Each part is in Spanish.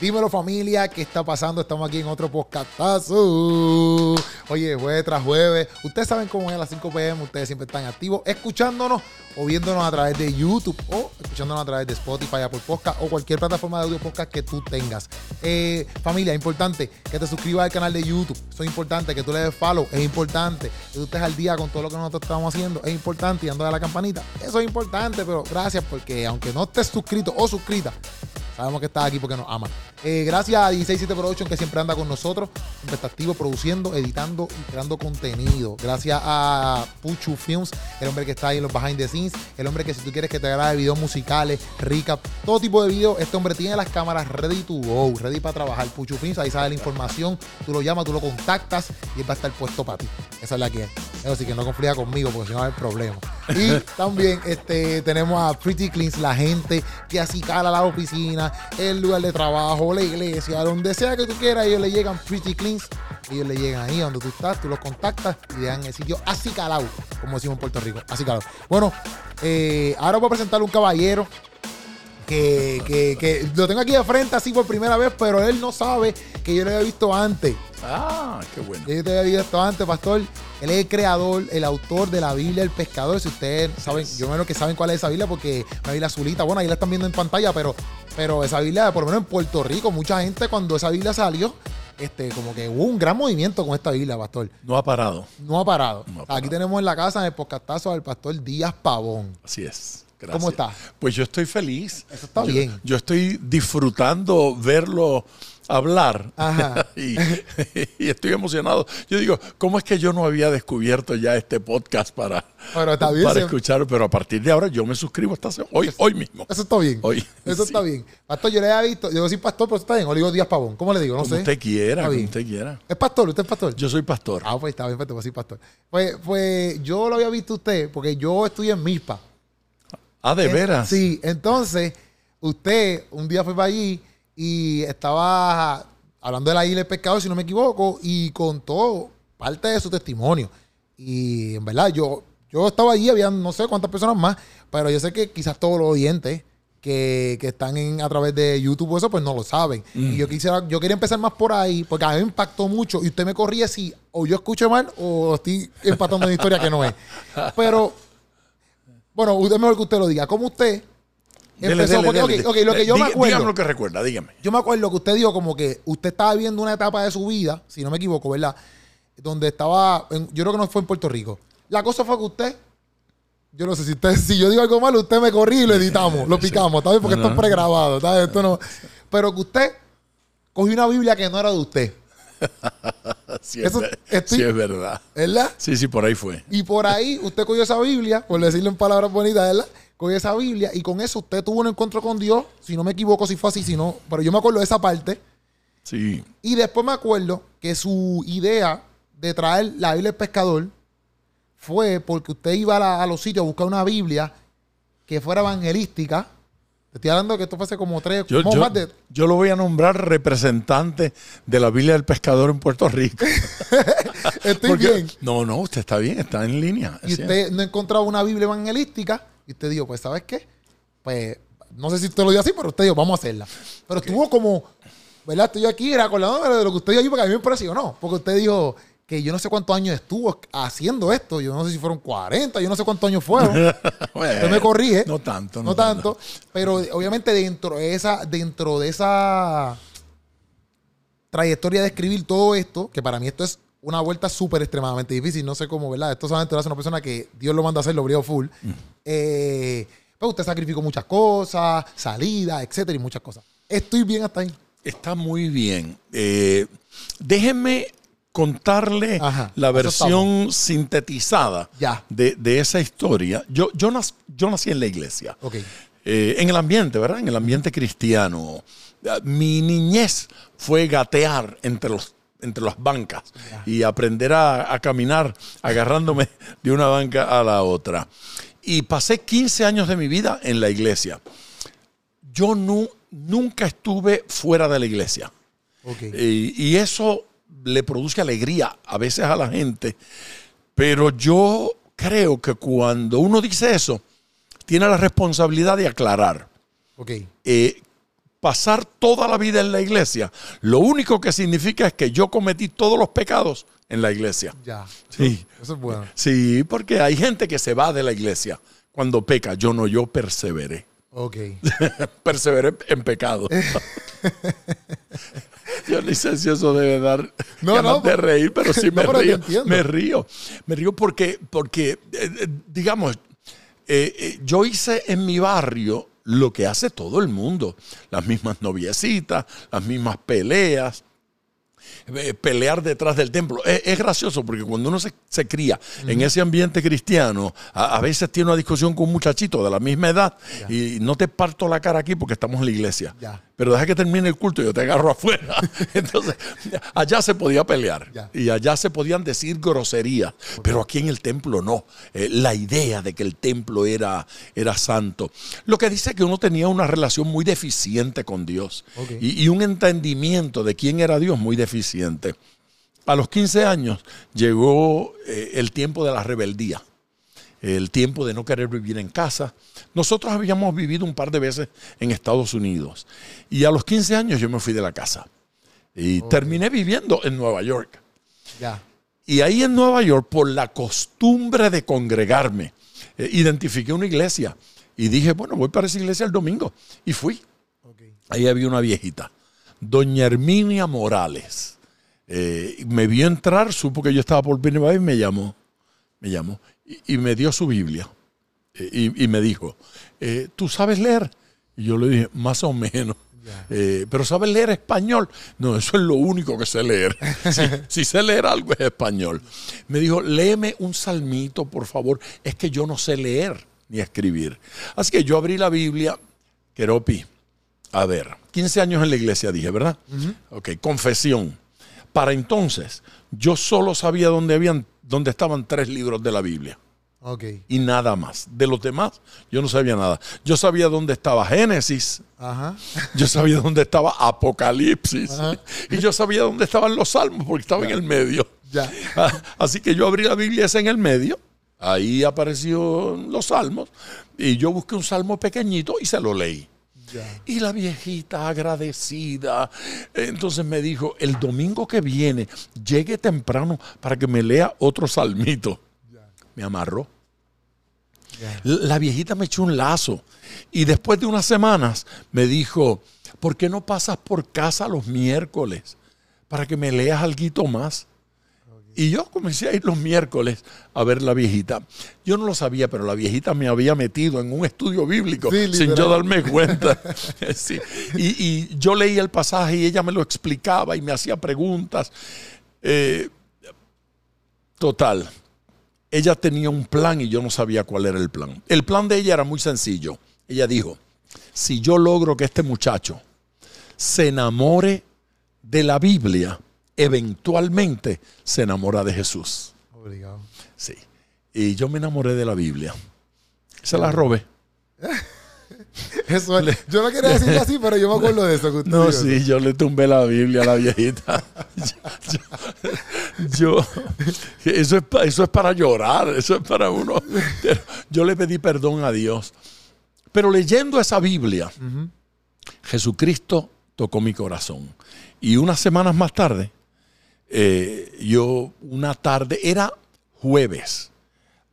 Dímelo familia, ¿qué está pasando? Estamos aquí en otro podcastazo. Oye, jueves tras jueves. Ustedes saben cómo es a las 5 pm, ustedes siempre están activos escuchándonos o viéndonos a través de YouTube o escuchándonos a través de Spotify, Apple Podcast o cualquier plataforma de audio podcast que tú tengas. Eh, familia, importante que te suscribas al canal de YouTube. Eso es importante, que tú le des follow. Es importante que tú estés al día con todo lo que nosotros estamos haciendo. Es importante y dando a la campanita. Eso es importante, pero gracias porque aunque no estés suscrito o suscrita, Sabemos que estás aquí porque nos aman. Eh, gracias a 167 Production que siempre anda con nosotros, siempre está activo produciendo, editando y creando contenido. Gracias a Puchu Films, el hombre que está ahí en los behind the scenes, el hombre que si tú quieres que te grabe videos musicales, recap, todo tipo de videos, este hombre tiene las cámaras ready to go, ready para trabajar. Puchu Films, ahí sale la información, tú lo llamas, tú lo contactas y él va a estar puesto para ti. Esa es la que es. Eso sí que no confía conmigo porque si no va a haber problema. Y también este, tenemos a Pretty Cleans, la gente que así cala la oficina, el lugar de trabajo, la iglesia, donde sea que tú quieras, ellos le llegan pretty cleans. Ellos le llegan ahí donde tú estás, tú los contactas y le dan el sitio así calado, como decimos en Puerto Rico, así calado. Bueno, eh, ahora voy a presentar un caballero que, que, que, lo tengo aquí de frente así por primera vez, pero él no sabe que yo lo había visto antes. Ah, qué bueno. Yo te había visto antes, pastor. Él es el creador, el autor de la Biblia del pescador. Si ustedes saben, yo menos que saben cuál es esa Biblia, porque la Biblia azulita, bueno, ahí la están viendo en pantalla, pero, pero esa Biblia, por lo menos en Puerto Rico, mucha gente cuando esa Biblia salió, este, como que hubo un gran movimiento con esta Biblia, pastor. No ha parado. No ha parado. No ha parado. Aquí tenemos en la casa, en el podcastazo, al pastor Díaz Pavón. Así es. Gracias. ¿Cómo está? Pues yo estoy feliz. Eso está Yo- bien. Yo estoy disfrutando verlo hablar Ajá. y, y estoy emocionado. Yo digo, ¿cómo es que yo no había descubierto ya este podcast para, está bien, para escuchar? Pero a partir de ahora yo me suscribo se- hoy, hoy mismo. Eso está bien. Hoy, Eso sí. está bien. Pastor, yo le había visto, yo soy pastor, pero está bien. O le digo Díaz Pavón. ¿Cómo le digo? No Como sé. usted quiera, como usted quiera. ¿Es pastor? ¿Usted es pastor? Yo soy pastor. Ah, pues está bien, pues a decir pastor. Pues, pues yo lo había visto usted porque yo estudié en MISPA. Ah, de En- veras. Sí, entonces usted un día fue para allí y estaba hablando de la isla del pescador, si no me equivoco, y contó parte de su testimonio. Y en verdad, yo, yo estaba allí, había no sé cuántas personas más, pero yo sé que quizás todos los oyentes que, que están en, a través de YouTube o eso, pues no lo saben. Y yo quisiera, yo quería empezar más por ahí, porque a mí me impactó mucho, y usted me corría si o yo escucho mal o estoy empatando una historia que no es. Pero bueno, usted mejor que usted lo diga. ¿Cómo usted Dele, empezó? dele, Porque, dele. ok, ok, lo que yo me Diga- acuerdo. Dígame lo que recuerda, dígame. Yo me acuerdo que usted dijo como que usted estaba viendo una etapa de su vida, si no me equivoco, ¿verdad? Donde estaba, en- yo creo que no fue en Puerto Rico. La cosa fue que usted, yo no sé si usted, si yo digo algo malo, usted me corrí y lo editamos, lo picamos, ¿está bien? Porque esto es pregrabado, ¿está bien? Esto no. Pero que usted cogió una Biblia que no era de usted, Sí, es, estoy- sí, es verdad. ¿verdad? Sí, sí, por ahí fue. Y por ahí usted cogió esa Biblia, por decirlo en palabras bonitas, ¿verdad? Cogió esa Biblia y con eso usted tuvo un encuentro con Dios, si no me equivoco, si fue así, si no, pero yo me acuerdo de esa parte. Sí. Y después me acuerdo que su idea de traer la Biblia del pescador fue porque usted iba a, la- a los sitios a buscar una Biblia que fuera evangelística. Te estoy hablando que esto fue hace como tres, Yo, como yo- más de... yo lo voy a nombrar representante de la Biblia del Pescador en Puerto Rico. Estoy Porque- bien. No, no, usted está bien, está en línea. Y usted no encontraba una Biblia evangelística. Y usted dijo, pues, ¿sabes qué? Pues, no sé si usted lo dio así, pero usted dijo, vamos a hacerla. Pero estuvo como, ¿verdad? Estoy aquí era acordándome de lo que usted dijo porque a mí me impresionó. Porque usted dijo que yo no sé cuántos años estuvo haciendo esto. Yo no sé si fueron 40, yo no sé cuántos años fueron. Bueno, Usted me corrige. No tanto, No tanto. Pero obviamente dentro de esa, dentro de esa trayectoria de escribir todo esto, que para mí esto es una vuelta súper extremadamente difícil, no sé cómo, ¿verdad? Esto solamente lo hace una persona que Dios lo manda a hacer, lo brío full. Eh, pues usted sacrificó muchas cosas, salidas, etcétera, y muchas cosas. Estoy bien hasta ahí. Está muy bien. Eh, déjenme contarle Ajá, la versión sintetizada Ya. de, de esa historia. Yo, yo, nac- yo nací en la iglesia. Eh, en el ambiente, ¿verdad? En el ambiente cristiano. Ah, Mi niñez fue gatear entre los entre las bancas y aprender a, a caminar agarrándome de una banca a la otra. Y pasé 15 años de mi vida en la iglesia. Yo nu- nunca estuve fuera de la iglesia. Eh, y eso le produce alegría a veces a la gente. Pero yo creo que cuando uno dice eso, tiene la responsabilidad de aclarar. Ok. Eh, pasar toda la vida en la iglesia, lo único que significa es que yo cometí todos los pecados en la iglesia. Ya. Sí. Eso es bueno. Sí, porque hay gente que se va de la iglesia cuando peca. Yo no, yo perseveré. Ok. perseveré en pecado. Yo eso debe dar No, ganas no, de reír, pero sí no, me pero te río. Me río. Me río porque, porque eh, eh, digamos, eh, eh, yo hice en mi barrio lo que hace todo el mundo. Las mismas noviecitas, las mismas peleas. Eh, Pelear detrás del templo. Es, es gracioso porque cuando uno se, se cría en ese ambiente cristiano, a, a veces tiene una discusión con un muchachito de la misma edad y no te parto la cara aquí porque estamos en la iglesia. Ya. Pero deja que termine el culto y yo te agarro afuera. Entonces, allá se podía pelear Ya. y allá se podían decir groserías, pero aquí en el templo no. Eh, la idea de que el templo era, era santo. Lo que dice que uno tenía una relación muy deficiente con Dios y un entendimiento de quién era Dios muy deficiente. A los 15 años llegó eh, el tiempo de la rebeldía el tiempo de no querer vivir en casa. Nosotros habíamos vivido un par de veces en Estados Unidos y a los 15 años yo me fui de la casa y terminé viviendo en Nueva York. Y ahí en Nueva York, por la costumbre de congregarme, eh, identifiqué una iglesia y dije, bueno, voy para esa iglesia el domingo. Y fui. Ahí había una viejita, doña Herminia Morales. Eh, me vio entrar, supo que yo estaba por primera vez y me llamó. Me llamó y, y me dio su Biblia. Eh, y, y me dijo, eh, ¿tú sabes leer? Y yo le dije, más o menos. Pero ¿sabes leer español? No, eso es lo único que sé leer. Si, si sé leer algo es español. Me dijo, léeme un salmito, por favor. Es que yo no sé leer ni escribir. Así que yo abrí la Biblia, Keropi. A ver, 15 años en la iglesia dije, ¿verdad? Ok, confesión. Para entonces, yo solo sabía dónde, habían, dónde estaban tres libros de la Biblia Ok. y nada más. De los demás, yo no sabía nada. Yo sabía dónde estaba Génesis, Ajá. yo sabía dónde estaba Apocalipsis Ajá. y yo sabía dónde estaban los salmos porque estaba en el medio. Ya. Ah, Así que yo abrí la Biblia esa en el medio. Ahí apareció los salmos y yo busqué un salmo pequeñito y se lo leí. Ya. Y la viejita agradecida, entonces me dijo, el domingo que viene, llegue temprano para que me lea otro salmito. Me amarró. Ya. La viejita me echó un lazo y después de unas semanas me dijo, ¿por qué no pasas por casa los miércoles para que me leas algo más? Y yo comencé a ir los miércoles a ver la viejita. Yo no lo sabía, pero la viejita me había metido en un estudio bíblico Sí, sin yo darme cuenta. Sí. Y, y yo leía el pasaje y ella me lo explicaba y me hacía preguntas. Eh, total, ella tenía un plan y yo no sabía cuál era el plan. El plan de ella era muy sencillo. Ella dijo, si yo logro que este muchacho se enamore de la Biblia, eventualmente se enamora de Jesús. Obligado. Sí. Y yo me enamoré de la Biblia. Se la robé. Eso es- yo no quería decirlo así, pero yo me acuerdo de eso. que usted No, sí, yo le tumbé la Biblia a la viejita. Yo, yo- eso, es, eso es para llorar, eso es para uno. Pero yo le pedí perdón a Dios. Pero leyendo esa Biblia, Jesucristo tocó mi corazón. Y unas semanas más tarde, eh, yo, una tarde, era jueves,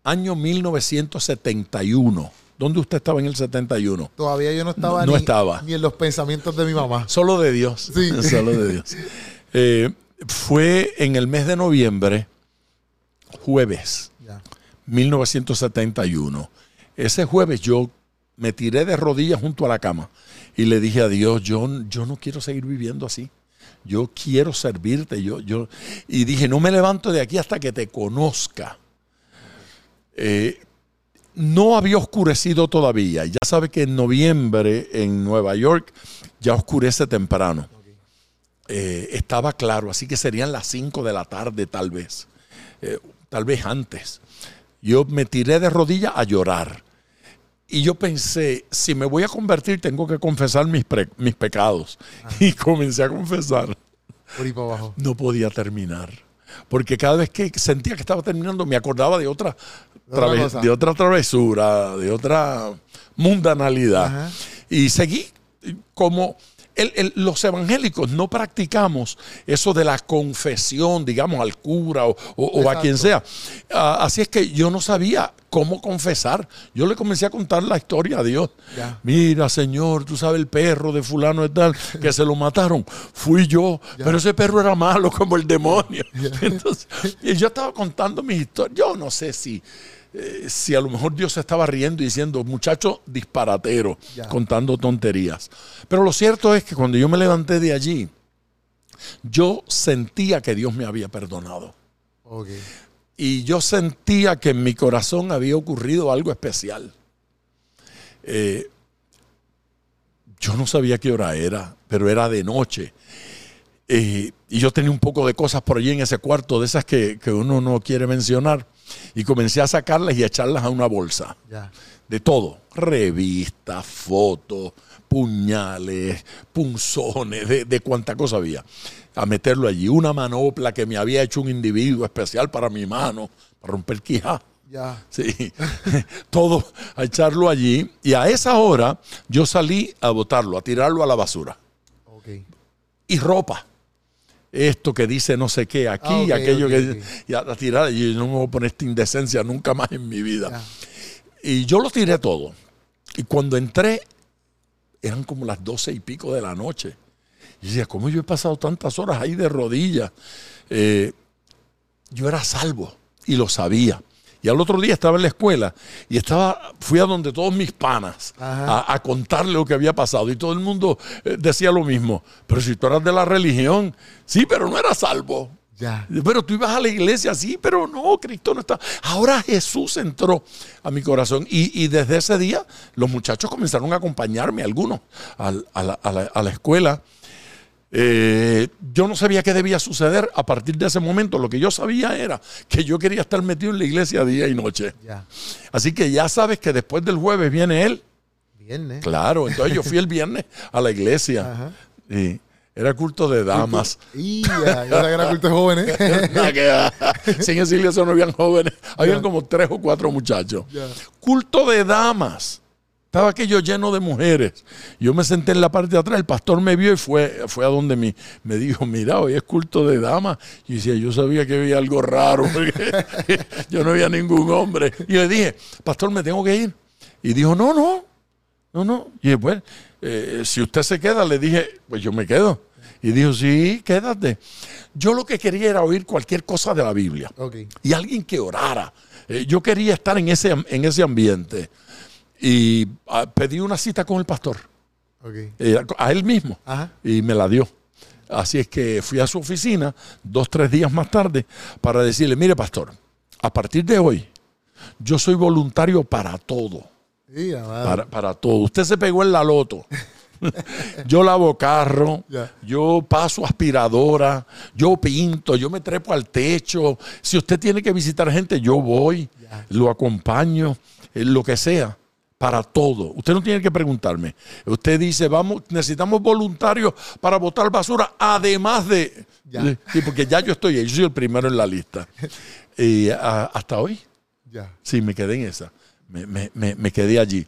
año 1971. ¿Dónde usted estaba en el 71? Todavía yo no estaba, No ni, estaba. ni en los pensamientos de mi mamá. Solo de Dios. Sí. Solo de Dios. Eh, fue en el mes de noviembre, jueves, Ya. 1971. Ese jueves yo me tiré de rodillas junto a la cama y le dije a Dios, yo, yo no quiero seguir viviendo así. Yo quiero servirte. Yo, yo, y dije, no me levanto de aquí hasta que te conozca. Eh, no había oscurecido todavía. Ya sabe que en noviembre en Nueva York ya oscurece temprano. Eh, estaba claro, así que serían las 5 de la tarde tal vez, Eh, tal vez antes. Yo me tiré de rodillas a llorar. Y yo pensé, si me voy a convertir, tengo que confesar mis, pre- mis pecados. Y comencé a confesar. Por ahí para abajo. No podía terminar. Porque cada vez que sentía que estaba terminando, me acordaba de otra, de otra travesura, de otra mundanalidad. Ajá. Y seguí como el- el- los evangélicos no practicamos eso de la confesión, digamos, al cura o, o- o a quien sea. Ah, así es que yo no sabía cómo confesar. Yo le comencé a contar la historia a Dios. Ya. Mira, Señor, tú sabes el perro de fulano de tal, que se lo mataron. Fui yo, pero ese perro era malo como el demonio. Entonces, y yo estaba contando mi historia. Yo no sé si, eh, si a lo mejor Dios se estaba riendo y diciendo, muchacho disparatero, Ya. contando tonterías. Pero lo cierto es que cuando yo me levanté de allí, yo sentía que Dios me había perdonado. Y yo sentía que en mi corazón había ocurrido algo especial. Eh, yo no sabía qué hora era, pero era de noche. Eh, y yo tenía un poco de cosas por allí en ese cuarto, de esas que, que uno no quiere mencionar. Y comencé a sacarlas y a echarlas a una bolsa. Ya. De todo. Revistas, fotos, puñales, punzones, de, de cuánta cosa había. A meterlo allí. Una manopla que me había hecho un individuo especial para mi mano, para romper quijá. Ya. Sí, todo a echarlo allí. Y a esa hora yo salí a botarlo, a tirarlo a la basura. Ok. Y ropa. Esto que dice no sé qué aquí, Ah, aquello que ok. y a, a tirar. Y yo no me voy a poner esta indecencia nunca más en mi vida. Y yo lo tiré todo. Y cuando entré, eran como las doce y pico de la noche. Y decía, ¿cómo yo he pasado tantas horas ahí de rodillas? Eh, yo era salvo y lo sabía. Y al otro día estaba en la escuela y estaba, fui a donde todos mis panas a, a contarle lo que había pasado. Y todo el mundo eh, decía lo mismo. Pero si tú eras de la religión, sí, pero no eras salvo. Ya. Pero tú ibas a la iglesia, sí, pero no, Cristo no está. Ahora Jesús entró a mi corazón y, y desde ese día los muchachos comenzaron a acompañarme, algunos, al- a, la, a la- a la escuela. Eh, yo no sabía qué debía suceder a partir de ese momento. Lo que yo sabía era que yo quería estar metido en la iglesia día y noche. Ya. Así que ya sabes que después del jueves viene él. Viernes. Claro, entonces yo fui el viernes a la iglesia. Ajá. Sí, era culto de damas. Y ya. Era culto de jóvenes. En esa iglesia no habían jóvenes, habían como tres o cuatro muchachos. Culto de damas. Estaba aquello lleno de mujeres. Yo me senté en la parte de atrás, el pastor me vio y fue, fue a donde me, me dijo, mira, hoy es culto de damas. Y decía, yo sabía que había algo raro, porque yo no había ningún hombre. Y le dije, pastor, me tengo que ir. Y dijo, no, no, no, no. Y después, eh, si usted se queda, le dije, pues yo me quedo. Y dijo, sí, quédate. Yo lo que quería era oír cualquier cosa de la Biblia Ok. y alguien que orara. Eh, yo quería estar en ese, en ese ambiente. Y ah, pedí una cita con el pastor, eh, a él mismo, Ajá. y me la dio. Así es que fui a su oficina dos, tres días más tarde para decirle, mire pastor, a partir de hoy yo soy voluntario para todo, para, para todo. Usted se pegó en la loto. yo lavo carro, yo paso aspiradora, yo pinto, yo me trepo al techo. Si usted tiene que visitar gente, yo voy, lo acompaño, eh, lo que sea, para todo. Usted no tiene que preguntarme. Usted dice, vamos, necesitamos voluntarios para botar basura, además de... Ya. de- sí, porque ya yo estoy ahí, yo soy el primero en la lista. Y a- hasta hoy, Ya. Sí, me quedé en esa. Me, me- me- me quedé allí.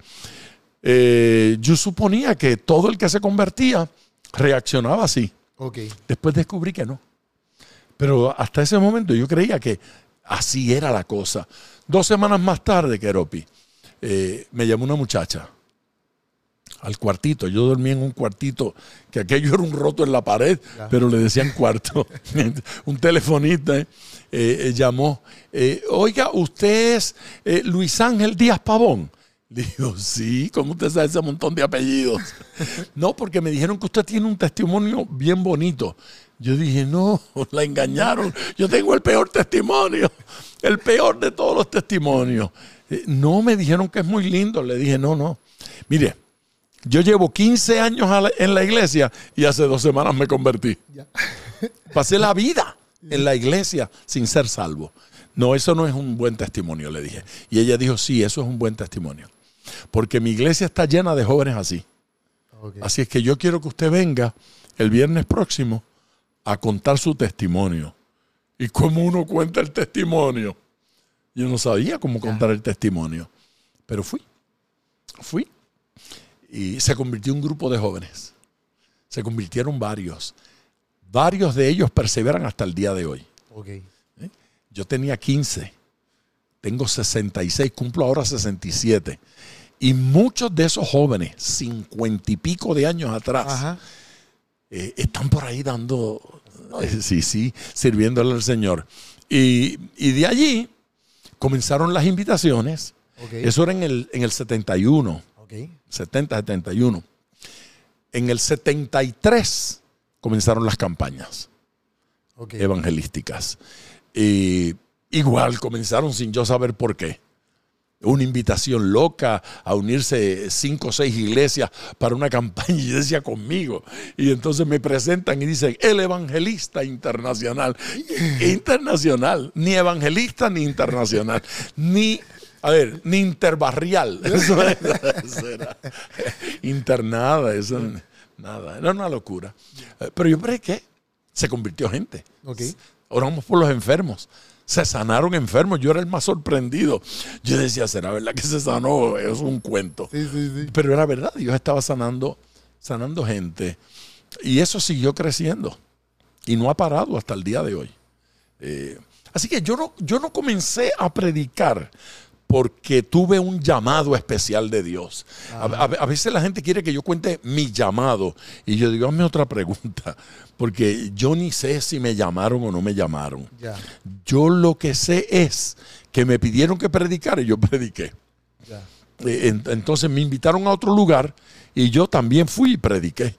Eh, yo suponía que todo el que se convertía reaccionaba así. Ok. Después descubrí que no. Pero hasta ese momento yo creía que así era la cosa. Dos semanas más tarde, Keropi, eh, me llamó una muchacha al cuartito. Yo dormía en un cuartito que aquello era un roto en la pared, Ya. pero le decían cuarto. un telefonista eh, eh, llamó. eh, Oiga, ¿usted es Luis Ángel Díaz Pavón? Le digo, sí, ¿cómo usted sabe ese montón de apellidos? no, porque me dijeron que usted tiene un testimonio bien bonito. Yo dije, no, la engañaron. Yo tengo el peor testimonio, el peor de todos los testimonios. Eh, No me dijeron que es muy lindo. Le dije, no, no. Mire, yo llevo 15 años la- en la iglesia y hace dos semanas me convertí. Ya. Pasé la vida en la iglesia sin ser salvo. No, eso no es un buen testimonio, le dije. Y ella dijo, sí, eso es un buen testimonio. Porque mi iglesia está llena de jóvenes así. Así es que yo quiero que usted venga el viernes próximo a contar su testimonio. ¿Y cómo uno cuenta el testimonio? Yo no sabía cómo contar el testimonio. Pero fui. Fui. Y se convirtió en un grupo de jóvenes. se convirtieron varios. Varios de ellos perseveran hasta el día de hoy. Ok. Yo tenía 15, tengo 66, cumplo ahora 67. Y muchos de esos jóvenes, cincuenta y pico de años atrás, eh, están por ahí dando, eh, sí, sí, sirviéndole al Señor. Y, y de allí comenzaron las invitaciones. Eso era en el, en el 71, Ok. 70, 71. En el 73 comenzaron las campañas evangelísticas. Y igual comenzaron sin yo saber por qué. Una invitación loca a unirse cinco o seis iglesias para una campaña decía conmigo. Y entonces me presentan y dicen, el evangelista internacional. internacional. Ni evangelista ni internacional. Ni, a ver, ni interbarrial. Eso era, eso era. Internada, eso nada. Era una locura. Pero yo que se convirtió gente. Ok. Oramos por los enfermos. Se sanaron enfermos. Yo era el más sorprendido. Yo decía, ¿será verdad que se sanó? Es un cuento. Sí, sí, sí. Pero era verdad. Dios estaba sanando, sanando gente. Y eso siguió creciendo. Y no ha parado hasta el día de hoy. Eh, así que yo no, yo no comencé a predicar porque tuve un llamado especial de Dios. A, a- a veces la gente quiere que yo cuente mi llamado. Y yo digo, hazme otra pregunta. Porque yo ni sé si me llamaron o no me llamaron. Yo lo que sé es que me pidieron que predicara y yo prediqué. En- Entonces me invitaron a otro lugar y yo también fui y prediqué.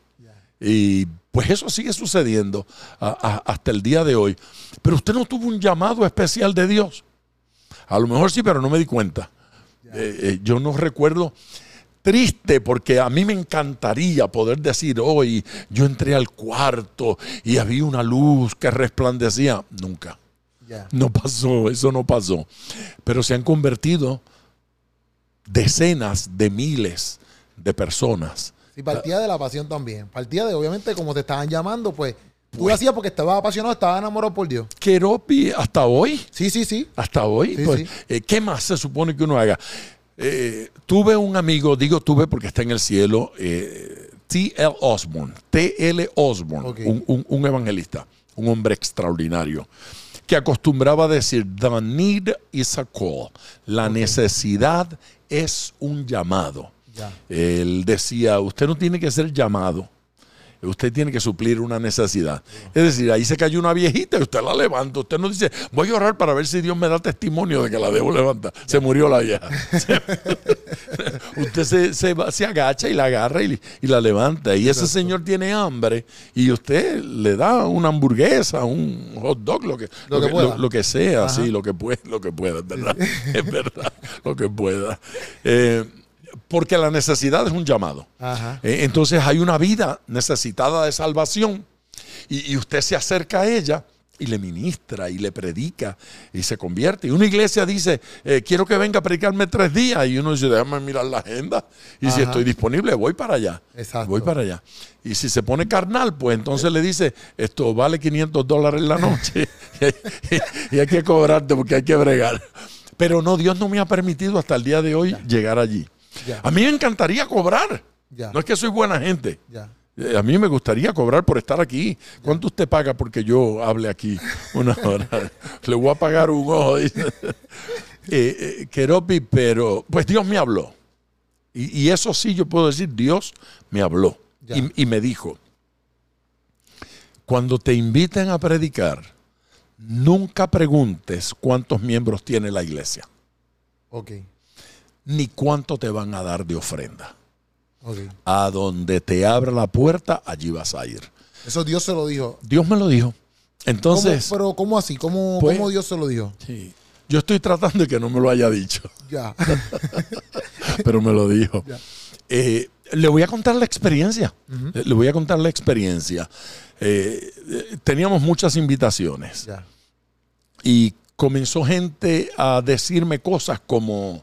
Y pues eso sigue sucediendo a- a- hasta el día de hoy. Pero usted no tuvo un llamado especial de Dios. A lo mejor sí, pero no me di cuenta. Eh, eh, yo no recuerdo. Triste porque a mí me encantaría poder decir hoy, yo entré al cuarto y había una luz que resplandecía. Nunca. No pasó, eso no pasó. Pero se han convertido decenas de miles de personas. Sí, partía de la pasión también. Partía de, obviamente, como te estaban llamando, pues tú lo hacías porque estabas apasionado, estabas enamorado por Dios. Keropi hasta hoy, Sí, sí, sí. hasta hoy, Sí, pues, sí. eh, ¿qué más se supone que uno haga? Eh, tuve un amigo, digo tuve porque está en el cielo, eh, T.L. Osborne, T.L. Osborne, un- un evangelista, un hombre extraordinario, que acostumbraba a decir, the need is a call, la necesidad es un llamado. Ya. Él decía, usted no tiene que ser llamado, usted tiene que suplir una necesidad. Es decir, ahí se cayó una viejita y usted la levanta. Usted no dice, voy a orar para ver si Dios me da testimonio de que la debo levantar. Se murió la vieja. usted se, se va- se agacha y la agarra y, y la levanta. Y ese señor tiene hambre y usted le da una hamburguesa, un hot dog, lo que, Lo lo que pueda. lo- lo que sea, Ajá. sí, lo que pueda, lo que pueda, es verdad. es verdad, lo que pueda. Eh, porque la necesidad es un llamado. Ajá. Eh, Entonces hay una vida necesitada de salvación y, y usted se acerca a ella y le ministra y le predica y se convierte. Y una iglesia dice, eh, quiero que venga a predicarme tres días. Y uno dice, déjame mirar la agenda. Y si estoy disponible, voy para allá. Exacto. Voy para allá. Y si se pone carnal, pues entonces le dice, esto vale 500 dólares la noche. y hay que cobrarte porque hay que bregar. Pero no, Dios no me ha permitido hasta el día de hoy llegar allí. Ya. A mí me encantaría cobrar. Ya. No es que soy buena gente. Ya. Eh, A mí me gustaría cobrar por estar aquí. ¿Cuánto usted paga porque yo hable aquí una hora? Le voy a pagar un ojo. dice. Eh, eh, Keropi, pero pues Dios me habló. Y, y eso sí yo puedo decir, Dios me habló. Y me dijo, cuando te inviten a predicar, nunca preguntes cuántos miembros tiene la iglesia, Ok. Ni cuánto te van a dar de ofrenda. A donde te abra la puerta, allí vas a ir. Eso Dios se lo dijo. Dios me lo dijo. Entonces, ¿Cómo- pero ¿cómo así? ¿Cómo, Pues- cómo Dios se lo dijo? sí, yo estoy tratando de que no me lo haya dicho, Ya. pero me lo dijo. Ya. Eh, le voy a contar la experiencia. Ujú. Le voy a contar la experiencia. Eh, eh, teníamos muchas invitaciones Ya. y comenzó gente a decirme cosas como,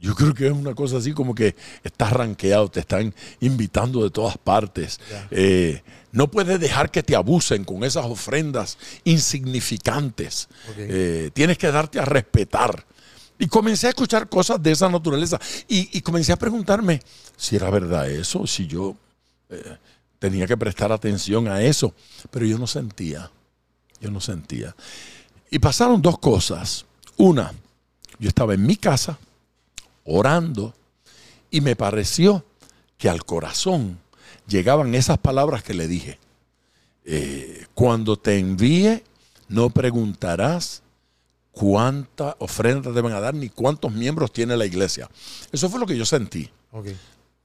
yo creo que es una cosa así como que estás rankeado, te están invitando de todas partes. Eh, no puedes dejar que te abusen con esas ofrendas insignificantes. Eh, tienes que darte a respetar. Y comencé a escuchar cosas de esa naturaleza. Y, y comencé a preguntarme si era verdad eso, si yo eh, tenía que prestar atención a eso, pero yo no sentía, yo no sentía. Y pasaron dos cosas. Una, yo estaba en mi casa orando y me pareció que al corazón llegaban esas palabras que le dije. Eh, cuando te envíe, no preguntarás cuánta ofrenda deben dar ni cuántos miembros tiene la iglesia. Eso fue lo que yo sentí.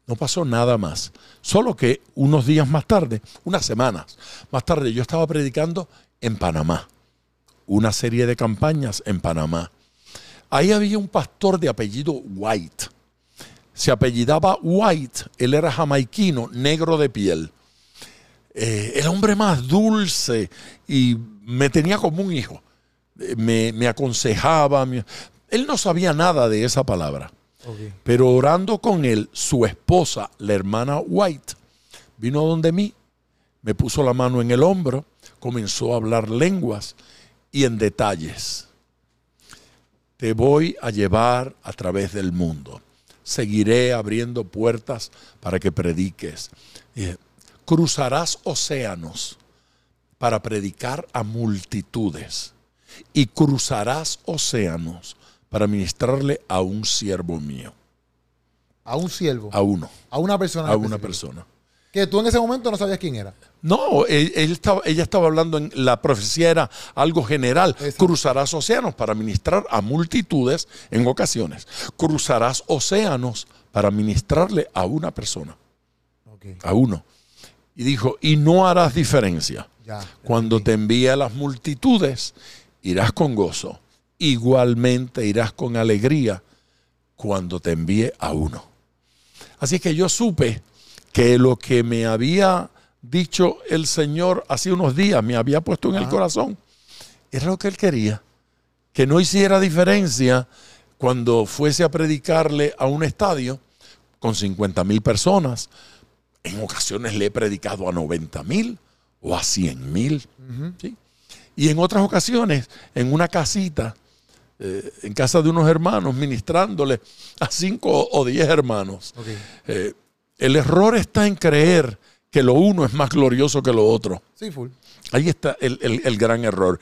No pasó nada más. Solo que unos días más tarde, unas semanas más tarde, yo estaba predicando en Panamá. Una serie de campañas en Panamá. Ahí había un pastor de apellido White. Se apellidaba White, él era jamaiquino, negro de piel. Eh, el hombre más dulce y me tenía como un hijo. Eh, me, aconsejaba. él no sabía nada de esa palabra. Pero orando con él, su esposa, la hermana White, vino donde mí, me puso la mano en el hombro, comenzó a hablar lenguas y en detalles. Te voy a llevar a través del mundo. Seguiré abriendo puertas para que prediques. cruzarás océanos para predicar a multitudes y cruzarás océanos para ministrarle a un siervo mío. ¿A un siervo? A uno. ¿A una persona? A una persona. Que tú en ese momento no sabías quién era. No, estaba, ella estaba hablando en la profecía era algo general. Cruzarás océanos para ministrar a multitudes en ocasiones. Cruzarás océanos para ministrarle a una persona. A uno. Y dijo, y no harás diferencia. Cuando te envíe a las multitudes, irás con gozo igualmente irás con alegría cuando te envíe a uno. Así que yo supe que lo que me había dicho el Señor hace unos días, me había puesto en el corazón, era lo que Él quería. Que no hiciera diferencia cuando fuese a predicarle a un estadio con 50 mil personas. En ocasiones le he predicado a 90 mil o a 100 mil. Y en otras ocasiones, en una casita eh, en casa de unos hermanos, ministrándole a cinco o diez hermanos. Eh, el error está en creer que lo uno es más glorioso que lo otro. Ahí está el, gran error.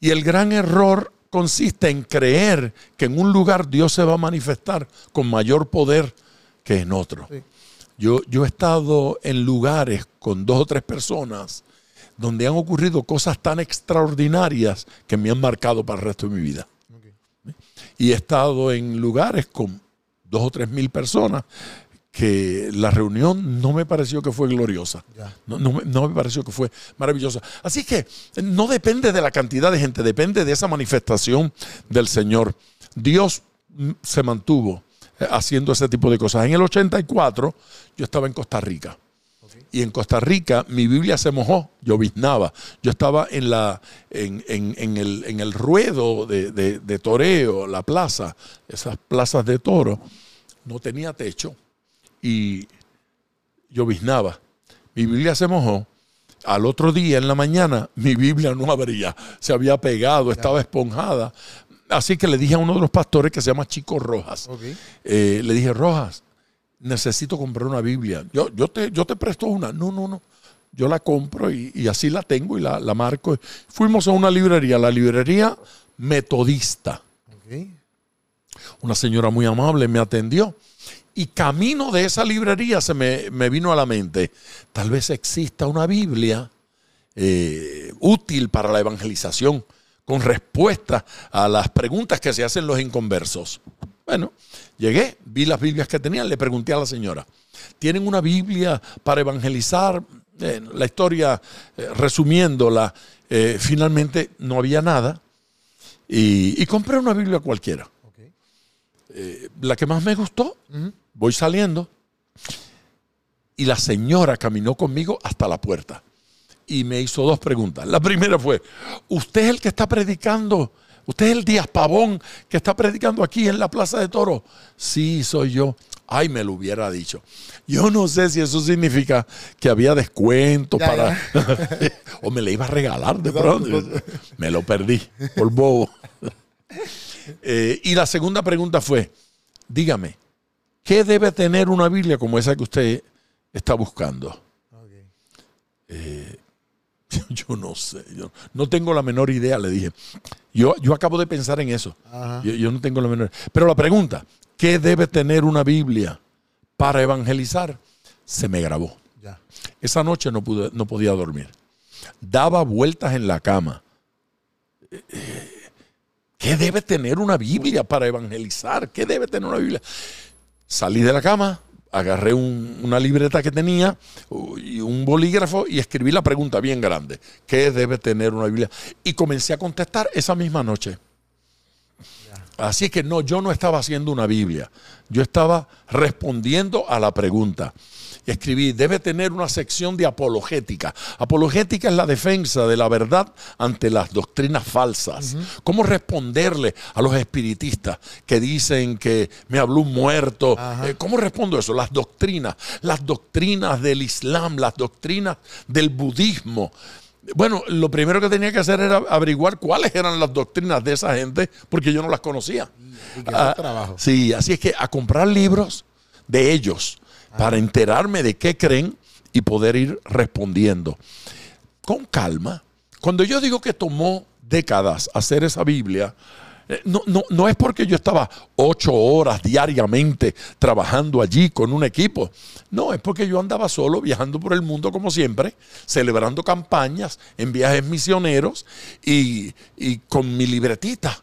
Y el gran error consiste en creer que en un lugar Dios se va a manifestar con mayor poder que en otro. Yo, yo he estado en lugares con dos o tres personas donde han ocurrido cosas tan extraordinarias que me han marcado para el resto de mi vida y he estado en lugares con dos o tres mil personas que la reunión no me pareció que fue gloriosa. No, no, me pareció que fue maravillosa. Así que no depende de la cantidad de gente, depende de esa manifestación del Señor. Dios mm, se mantuvo eh, haciendo ese tipo de cosas. En el 84 yo estaba en Costa Rica y en Costa Rica mi Biblia se mojó, yo biznaba. Yo estaba en, la, en, el, ruedo de, toreo, la plaza, esas plazas de toro, no tenía techo y yo biznaba. Mi Biblia se mojó. Al otro día, en la mañana, mi Biblia no abría, se había pegado, estaba esponjada. Así que le dije a uno de los pastores que se llama Chico Rojas, eh, le dije, Rojas, necesito comprar una Biblia. Yo, yo, te, yo te presto una. No, no, no. Yo la compro y, así la tengo y la, marco. Fuimos a una librería, la librería metodista. Una señora muy amable me atendió. Y camino de esa librería se me, vino a la mente, tal vez exista una Biblia eh, útil para la evangelización, con respuesta a las preguntas que se hacen los inconversos. Bueno, llegué, vi las Biblias que tenían, le pregunté a la señora, ¿tienen una Biblia para evangelizar? Eh, la historia, eh, resumiéndola, finalmente no había nada y, compré una Biblia cualquiera. La que más me gustó, voy saliendo y la señora caminó conmigo hasta la puerta y me hizo dos preguntas. La primera fue, ¿usted es el que está predicando ¿Usted es el Díaz Pavón que está predicando aquí en la Plaza de Toro? Sí, soy yo. Ay, me lo hubiera dicho. Yo no sé si eso significa que había descuento para. o me le iba a regalar de pronto. me lo perdí por bobo. Eh, y la segunda pregunta fue: dígame, ¿qué debe tener una Biblia como esa que usted está buscando? Ok. Yo no sé, yo no tengo la menor idea, le dije. Yo, yo acabo de pensar en eso. Yo, yo no tengo la menor Pero la pregunta, ¿qué debe tener una Biblia para evangelizar? Se me grabó. Ya. Esa noche no, pude, no podía dormir. Daba vueltas en la cama. Eh, eh, ¿Qué debe tener una Biblia para evangelizar? ¿Qué debe tener una Biblia? Salí de la cama, agarré un- una libreta que tenía y un bolígrafo y escribí la pregunta bien grande. ¿Qué debe tener una Biblia? Y comencé a contestar esa misma noche. Así que no, yo no estaba haciendo una Biblia. Yo estaba respondiendo a la pregunta. Y escribí, debe tener una sección de apologética. Apologética es la defensa de la verdad ante las doctrinas falsas. ¿Cómo responderle a los espiritistas que dicen que me habló un muerto? Eh, ¿Cómo respondo eso? Las doctrinas, las doctrinas del Islam, las doctrinas del budismo. Bueno, lo primero que tenía que hacer era averiguar cuáles eran las doctrinas de esa gente, porque yo no las conocía. Y que Ah, trabajo. Sí, así es que a comprar libros de ellos para enterarme de qué creen y poder ir respondiendo. Con calma. Cuando yo digo que tomó décadas hacer esa Biblia, eh, no, no, no es porque yo estaba ocho horas diariamente trabajando allí con un equipo. No, es porque yo andaba solo viajando por el mundo como siempre, celebrando campañas en viajes misioneros y, y con mi libretita.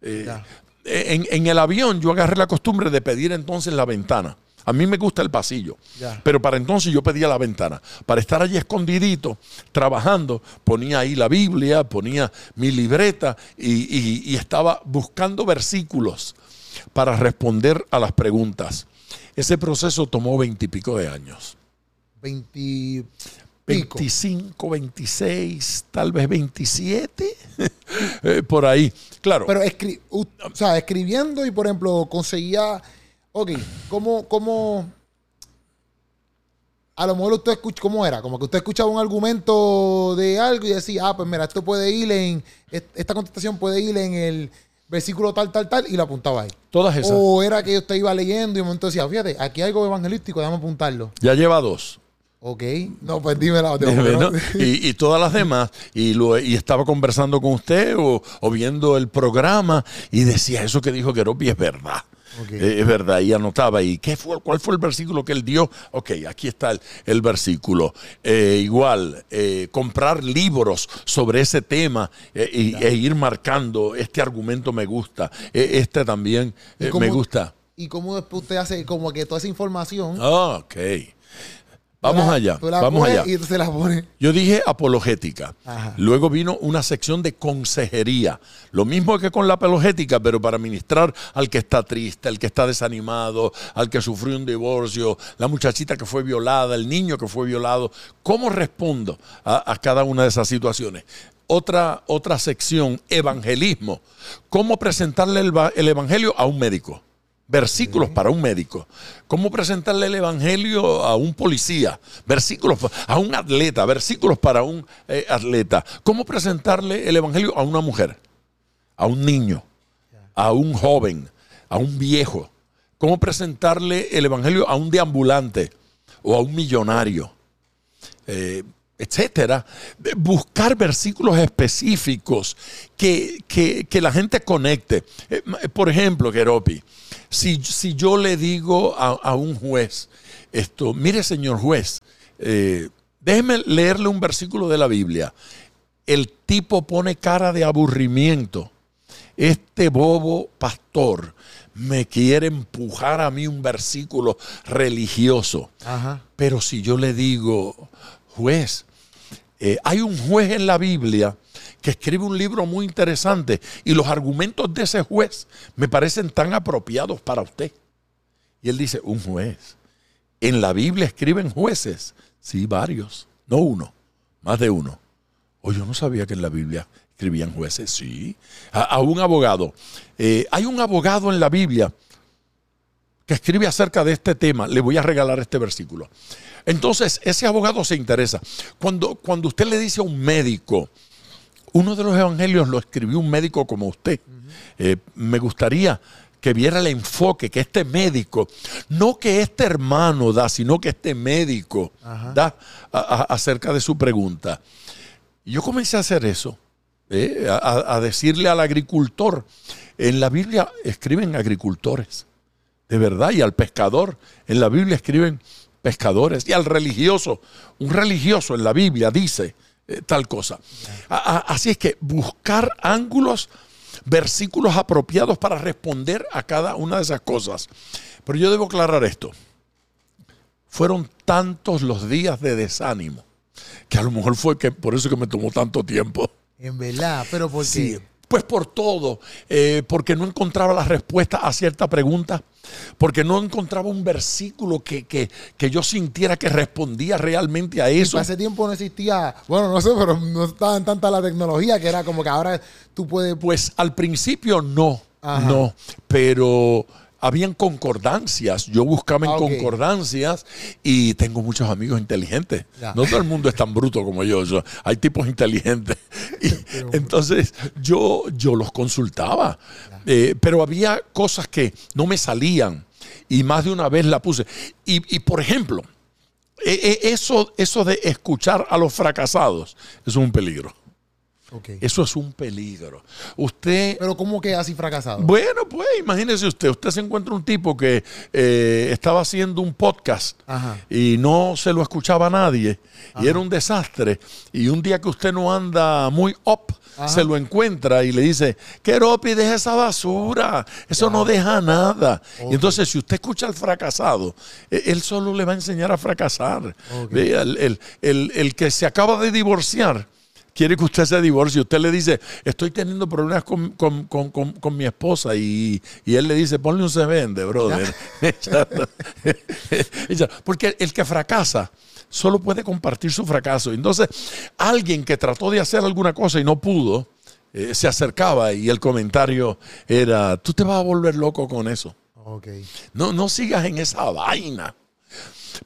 Eh, Ya. en, en el avión yo agarré la costumbre de pedir entonces la ventana. A mí me gusta el pasillo, Ya. pero para entonces yo pedía la ventana. Para estar allí escondidito, trabajando, ponía ahí la Biblia, ponía mi libreta y, y- y estaba buscando versículos para responder a las preguntas. Ese proceso tomó veintipico de años. 20 pico. 25, 26, tal vez 27, eh, por ahí. Claro. Pero escri u- o sea, escribiendo y, por ejemplo, conseguía. Ok, ¿cómo, cómo. A lo mejor usted escucha, ¿cómo era? Como que usted escuchaba un argumento de algo y decía, ah, pues mira, esto puede ir en. est- Esta contestación puede ir en el versículo tal, tal, tal, y lo apuntaba ahí. Todas esas. O era que usted iba leyendo y de momento decía, fíjate, aquí hay algo evangelístico, déjame apuntarlo. Ya lleva dos. Ok, no, pues dímela. ¿no? y, y todas las demás. Y, lo, y estaba conversando con usted o, o viendo el programa y decía, eso que dijo Keropi es verdad. Ok. Eh, es verdad, y anotaba. ¿Y qué fue, cuál fue el versículo que él dio? Ok, aquí está el, el versículo. Eh, igual, eh, comprar libros sobre ese tema eh, y- e ir marcando, este argumento me gusta, eh, este también ¿Y eh, cómo- me gusta. Y cómo después usted hace como que toda esa información. Ah, ok. Vamos la- allá, vamos allá. Y se la pone. Yo dije apologética. Ajá. Luego vino una sección de consejería. Lo mismo que con la apologética, pero para ministrar al que está triste, al que está desanimado, al que sufrió un divorcio, la muchachita que fue violada, el niño que fue violado. ¿Cómo respondo a, a cada una de esas situaciones? Otra, otra sección, evangelismo. ¿Cómo presentarle el evangelio a un médico? Versículos para un médico. ¿Cómo presentarle el evangelio a un policía? Versículos a un atleta. Versículos para un eh, atleta. ¿Cómo presentarle el evangelio a una mujer? A un niño. A un joven. A un viejo. ¿Cómo presentarle el evangelio a un deambulante? O a un millonario. Eh, etcétera, buscar versículos específicos que, que- que la gente conecte. Eh, Por ejemplo, Keropi, si, si yo le digo a, a un juez, esto, mire señor juez, eh, déjeme leerle un versículo de la Biblia. El tipo pone cara de aburrimiento. Este bobo pastor me quiere empujar a mí un versículo religioso. Ajá. Pero si yo le digo, juez, eh, hay un juez en la Biblia que escribe un libro muy interesante y los argumentos de ese juez me parecen tan apropiados para usted. Y él dice, un juez. En la Biblia escriben jueces. Sí, varios. No uno, más de uno. O yo no sabía que en la Biblia escribían jueces. Sí. A, a un abogado. Eh, hay un abogado en la Biblia que escribe acerca de este tema, le voy a regalar este versículo. Entonces, ese abogado se interesa. Cuando, cuando usted le dice a un médico, uno de los evangelios lo escribió un médico como usted. Eh, me gustaría que viera el enfoque que este médico, no que este hermano da, sino que este médico Ajá. da a- a- acerca de su pregunta. Yo comencé a hacer eso, ¿eh? a decirle al agricultor, en la Biblia escriben agricultores, de verdad, y al pescador, en la Biblia escriben pescadores, y al religioso, un religioso en la Biblia dice eh, tal cosa. A- a- así es que buscar ángulos, versículos apropiados para responder a cada una de esas cosas. Pero yo debo aclarar esto. Fueron tantos los días de desánimo que a lo mejor fue que por eso que me tomó tanto tiempo. En verdad, pero ¿por qué? Sí, pues por todo, eh, porque no encontraba la respuesta a cierta pregunta, porque no encontraba un versículo que, que- que yo sintiera que respondía realmente a eso. Ese tiempo no existía, bueno, no sé, pero no estaba en tanta la tecnología que era como que ahora tú puedes. Pues al principio no, Ajá. no, pero habían concordancias. Yo buscaba en Ah, concordancias y tengo muchos amigos inteligentes. Ya. No todo el mundo es tan bruto como yo. yo- hay tipos inteligentes. Y entonces yo, yo los consultaba. Eh, pero había cosas que no me salían y más de una vez la puse. Y, y, por ejemplo, eh, eh, eso, eso de escuchar a los fracasados es un peligro. Ok. Eso es un peligro. Usted Pero ¿cómo que así fracasado? bueno, pues imagínese usted, usted se encuentra un tipo que eh, estaba haciendo un podcast Ajá. y no se lo escuchaba a nadie y era un desastre y un día que usted no anda muy up, Ajá. se lo encuentra y le dice, Keropi, deja esa basura, eso no deja nada. Y entonces si usted escucha al fracasado, eh, él solo le va a enseñar a fracasar. Ok. Vea, el, el- el- el que se acaba de divorciar quiere que usted se divorcie. Usted le dice, estoy teniendo problemas con, con- con- con- mi esposa y, y él le dice, ponle un se vende, brother. Porque el que fracasa solo puede compartir su fracaso. Entonces, alguien que trató de hacer alguna cosa y no pudo, eh, se acercaba y el comentario era, tú te vas a volver loco con eso. Ok. No, no sigas en esa vaina.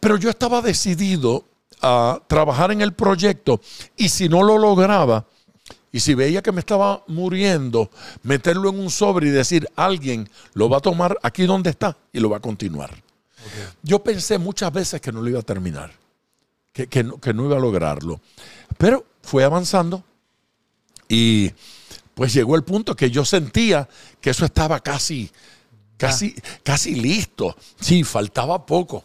Pero yo estaba decidido a trabajar en el proyecto y si no lo lograba y si veía que me estaba muriendo, meterlo en un sobre y decir, alguien lo va a tomar aquí donde está y lo va a continuar. Yo pensé muchas veces que no lo iba a terminar, que, que no, que no iba a lograrlo. Pero fue avanzando y pues llegó el punto que yo sentía que eso estaba casi, casi, casi listo. Sí, faltaba poco.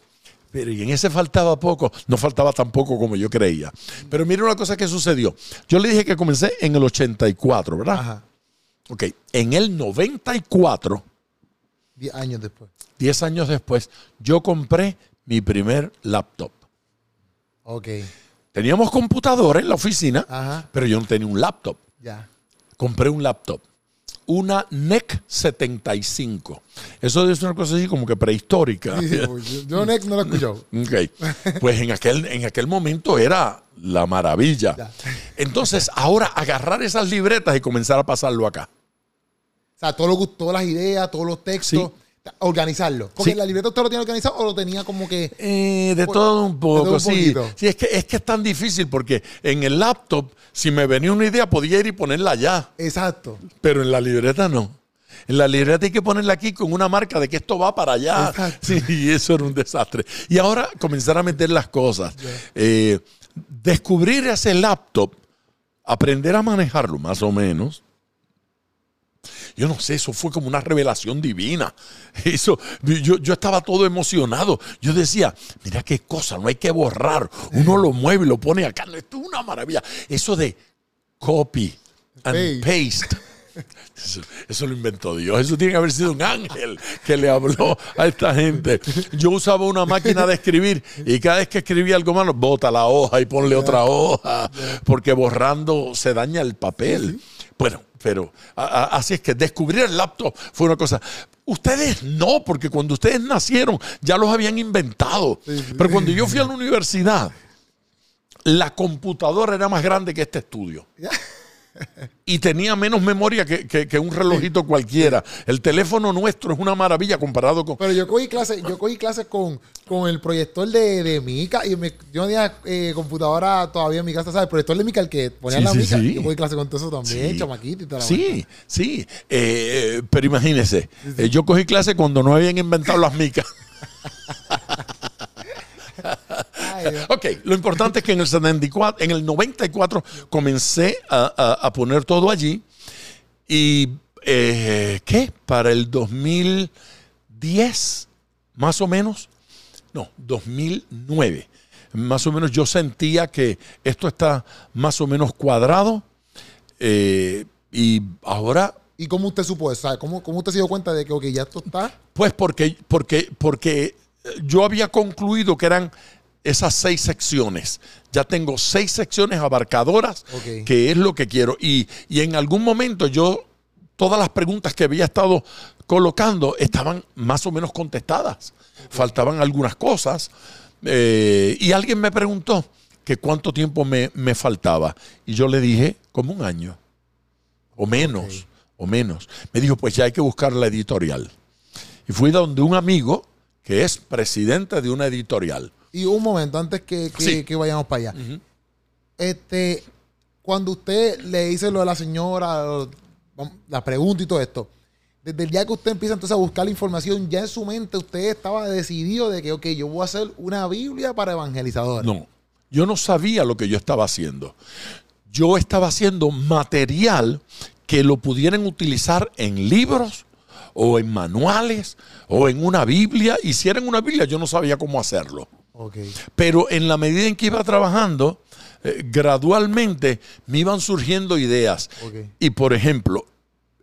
Pero y en ese faltaba poco, no faltaba tan poco como yo creía. Pero mire una cosa que sucedió. Yo le dije que comencé en el 84, ¿verdad? Ajá. Ok, en el 94, Diez años después. 10 años después, yo compré mi primer laptop. Ok. Teníamos computadora en la oficina, Ajá. pero yo no tenía un laptop. Ya. compré un laptop. Una NEC 75. Eso es una cosa así como que prehistórica. Sí, sí, yo, Next no lo escucho. Ok. Pues en aquel, en aquel momento era la maravilla. Ya. Entonces, ahora agarrar esas libretas y comenzar a pasarlo acá. O sea, todo lo, todas las ideas, todos los textos, organizarlo. Porque Sí. la libreta usted lo tiene organizado o lo tenía como que. Eh, de todo un poco, todo un sí. poquito. Sí, es que, es que es tan difícil porque en el laptop, si me venía una idea, podía ir y ponerla allá. Exacto. Pero en la libreta no. En la libreta hay que ponerla aquí con una marca de que esto va para allá. Exacto. Sí, y eso era un desastre. Y ahora comenzar a meter las cosas. Eh, descubrir ese laptop, aprender a manejarlo más o menos. Yo no sé, eso fue como una revelación divina. Eso, yo, yo estaba todo emocionado. Yo decía, mira qué cosa, no hay que borrar. Uno lo mueve y lo pone acá. No, esto es una maravilla. Eso de copy and paste. Eso, eso lo inventó Dios. Eso tiene que haber sido un ángel que le habló a esta gente. Yo usaba una máquina de escribir y cada vez que escribía algo malo, bota la hoja y ponle otra hoja, porque borrando se daña el papel. Bueno, pero a- a- así es que descubrir el laptop fue una cosa. Ustedes no, porque cuando ustedes nacieron ya los habían inventado. Pero cuando yo fui a la universidad, la computadora era más grande que este estudio. Y tenía menos memoria que, que- que un relojito cualquiera. El teléfono nuestro es una maravilla comparado con... Pero yo cogí clases, yo cogí clases con, con el proyector de, de Mica y me- yo no tenía eh, computadora todavía en mi casa, ¿sabes? El proyector de Mica, el que ponía Sí, la sí, Mica, sí. yo cogí clases con todo eso también, chamaquito y toda la Sí, sí. Eh, pero imagínese, eh, yo cogí clase cuando no habían inventado las micas. Ok, lo importante es que en el 74, en el 94 comencé a, a- a poner todo allí y eh, ¿qué? Para el 2010, más o menos, no, 2009, más o menos yo sentía que esto está más o menos cuadrado eh, y ahora ¿Y cómo usted supo eso? ¿Cómo, ¿Cómo usted se dio cuenta de que, ok, ya esto está? Pues porque, porque, porque yo había concluido que eran esas seis secciones. Ya tengo seis secciones abarcadoras, que es lo que quiero. Y, y en algún momento yo, todas las preguntas que había estado colocando estaban más o menos contestadas. Faltaban algunas cosas. eh, y alguien me preguntó que cuánto tiempo me, me faltaba. Y yo le dije, como un año. O menos, o menos. Me dijo, pues ya hay que buscar la editorial. Y fui donde un amigo que es presidente de una editorial. Y un momento, antes que, que- Sí. que vayamos para allá. Este, cuando usted le dice lo de la señora, lo- la pregunta y todo esto, desde el día que usted empieza entonces a buscar la información, ya en su mente usted estaba decidido de que, ok, yo voy a hacer una Biblia para evangelizadores. No, yo no sabía lo que yo estaba haciendo. Yo estaba haciendo material que lo pudieran utilizar en libros o en manuales o en una Biblia. Y si era en una Biblia, yo no sabía cómo hacerlo. Pero en la medida en que iba trabajando, eh, gradualmente me iban surgiendo ideas. Y por ejemplo,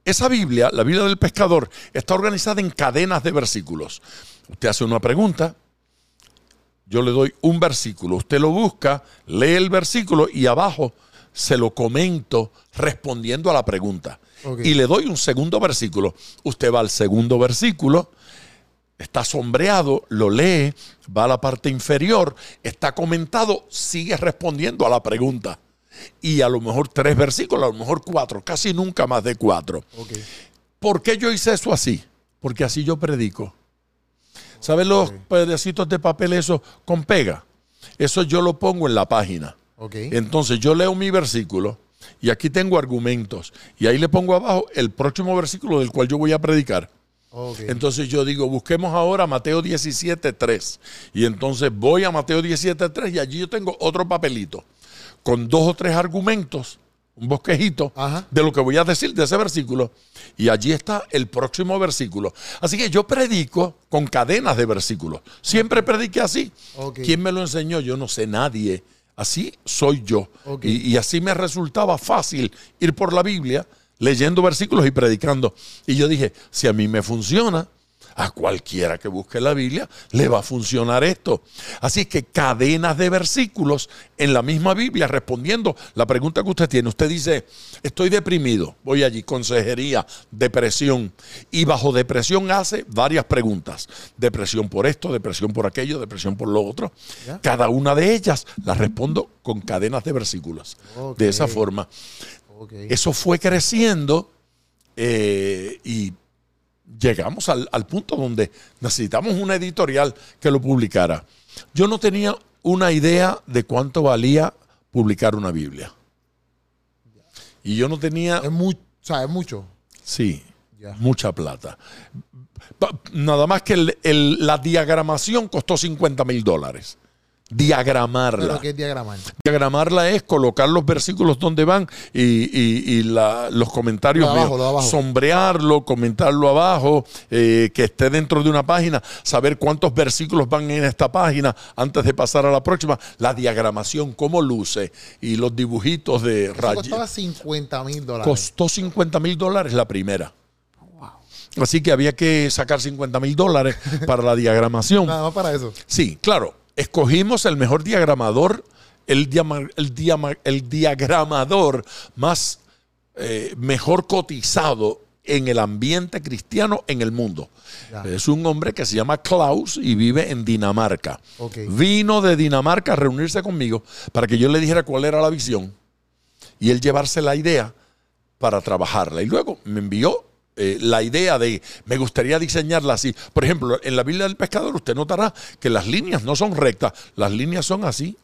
esa Biblia, la Biblia del pescador, está organizada en cadenas de versículos. Usted hace una pregunta, yo le doy un versículo, usted lo busca, lee el versículo y abajo se lo comento respondiendo a la pregunta. Y le doy un segundo versículo. Usted va al segundo versículo, está sombreado, lo lee, va a la parte inferior, está comentado, sigue respondiendo a la pregunta. Y a lo mejor tres versículos, a lo mejor cuatro, casi nunca más de cuatro. ¿Por qué yo hice eso así? Porque así yo predico. ¿Sabes los pedacitos de papel esos con pega? Eso yo lo pongo en la página. Entonces yo leo mi versículo y aquí tengo argumentos. Y ahí le pongo abajo el próximo versículo del cual yo voy a predicar. Entonces yo digo, busquemos ahora Mateo 17.3. Y entonces voy a Mateo 17.3 y allí yo tengo otro papelito con dos o tres argumentos, un bosquejito Ajá. de lo que voy a decir de ese versículo. Y allí está el próximo versículo. Así que yo predico con cadenas de versículos. Siempre prediqué así. ¿Quién me lo enseñó? Yo no sé nadie. Así soy yo. Y así me resultaba fácil ir por la Biblia leyendo versículos y predicando. Y yo dije, si a mí me funciona, a cualquiera que busque la Biblia le va a funcionar esto. Así es que cadenas de versículos en la misma Biblia respondiendo la pregunta que usted tiene. Usted dice, estoy deprimido, voy allí, consejería, depresión. Y bajo depresión hace varias preguntas. Depresión por esto, depresión por aquello, depresión por lo otro. Cada una de ellas las respondo con cadenas de versículos. De esa forma. Eso fue creciendo eh, y llegamos al, al punto donde necesitamos una editorial que lo publicara. Yo no tenía una idea de cuánto valía publicar una Biblia. Y yo no tenía, Es mucho. Sí, mucha plata. Nada más que el- el- la diagramación costó 50 mil dólares. Diagramarla. Pero es diagramar. Diagramarla es colocar los versículos donde van y, y- y la- los comentarios Lo de abajo, míos. lo de abajo. sombrearlo, comentarlo abajo, eh, que esté dentro de una página, saber cuántos versículos van en esta página antes de pasar a la próxima, la diagramación, cómo luce y los dibujitos de rayos. costaba 50 mil dólares. Costó 50 mil dólares la primera. Así que había que sacar 50 mil dólares para la diagramación. Nada más para eso. Sí, claro. Escogimos el mejor diagramador, el, diama- el, diama- el diagramador más eh, mejor cotizado en el ambiente cristiano en el mundo. Ya. Es un hombre que se llama Klaus y vive en Dinamarca. Vino de Dinamarca a reunirse conmigo para que yo le dijera cuál era la visión y él llevarse la idea para trabajarla. Y luego me envió eh, la idea de, me gustaría diseñarla así. Por ejemplo, en la Biblia del Pescador usted notará que las líneas no son rectas, las líneas son así.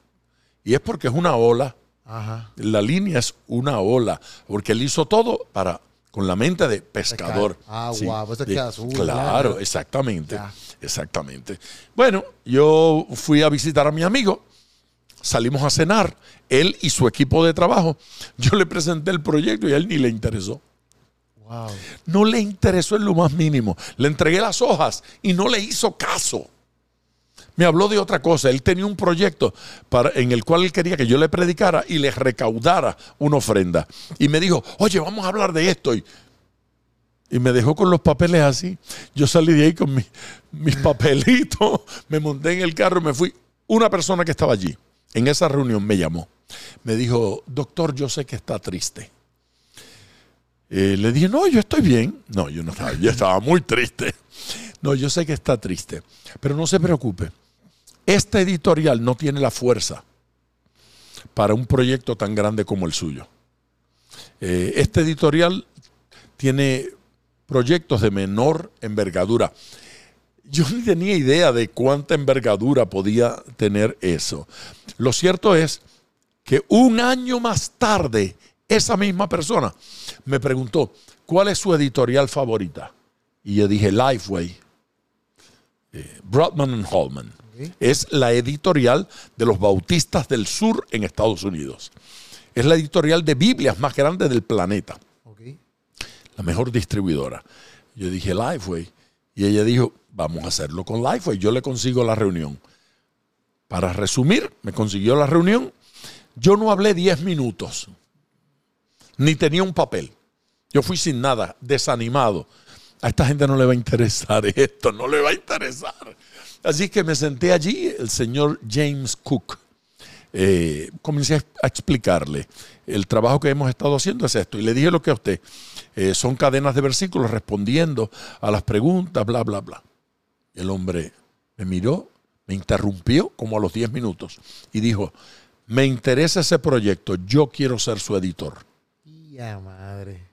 Y es porque es una ola. Ajá. La línea es una ola, porque él hizo todo para con la mente de pescador. Ah, Sí, guau, pues es de- que azul, Claro, exactamente. Ya. Exactamente. Bueno, yo fui a visitar a mi amigo, salimos a cenar, él y su equipo de trabajo. Yo le presenté el proyecto y a él ni le interesó. Wow. No le interesó en lo más mínimo. Le entregué las hojas y no le hizo caso. Me habló de otra cosa. Él tenía un proyecto para, en el cual él quería que yo le predicara y le recaudara una ofrenda. Y me dijo, oye, vamos a hablar de esto. Y, y me dejó con los papeles así. Yo salí de ahí con mi- mis papelitos, me monté en el carro y me fui. Una persona que estaba allí, en esa reunión, me llamó. Me dijo, doctor, yo sé que está triste. Eh, le dije, no, yo estoy bien. No, yo no estaba, yo estaba muy triste. No, yo sé que está triste, pero no se preocupe. Este editorial no tiene la fuerza para un proyecto tan grande como el suyo. Eh, este editorial tiene proyectos de menor envergadura. Yo ni tenía idea de cuánta envergadura podía tener eso. Lo cierto es que un año más tarde, esa misma persona me preguntó, ¿cuál es su editorial favorita? Y yo dije, Lifeway, eh, Broadman and Hallman. Ok. Es la editorial de los bautistas del sur en Estados Unidos. Es la editorial de Biblias más grande del planeta la mejor distribuidora. Yo dije Lifeway. Y ella dijo, vamos a hacerlo con Lifeway. Yo le consigo la reunión. Para resumir, me consiguió la reunión. Yo no hablé 10 minutos. Ni tenía un papel. Yo fui sin nada, desanimado. A esta gente no le va a interesar esto, no le va a interesar. Así que me senté allí, el señor James Cook. Eh, comencé a, explicarle el trabajo que hemos estado haciendo es esto y le dije lo que a usted eh, son cadenas de versículos respondiendo a las preguntas bla bla bla el hombre me miró me interrumpió como a los 10 minutos y dijo me interesa ese proyecto yo quiero ser su editor Ya madre.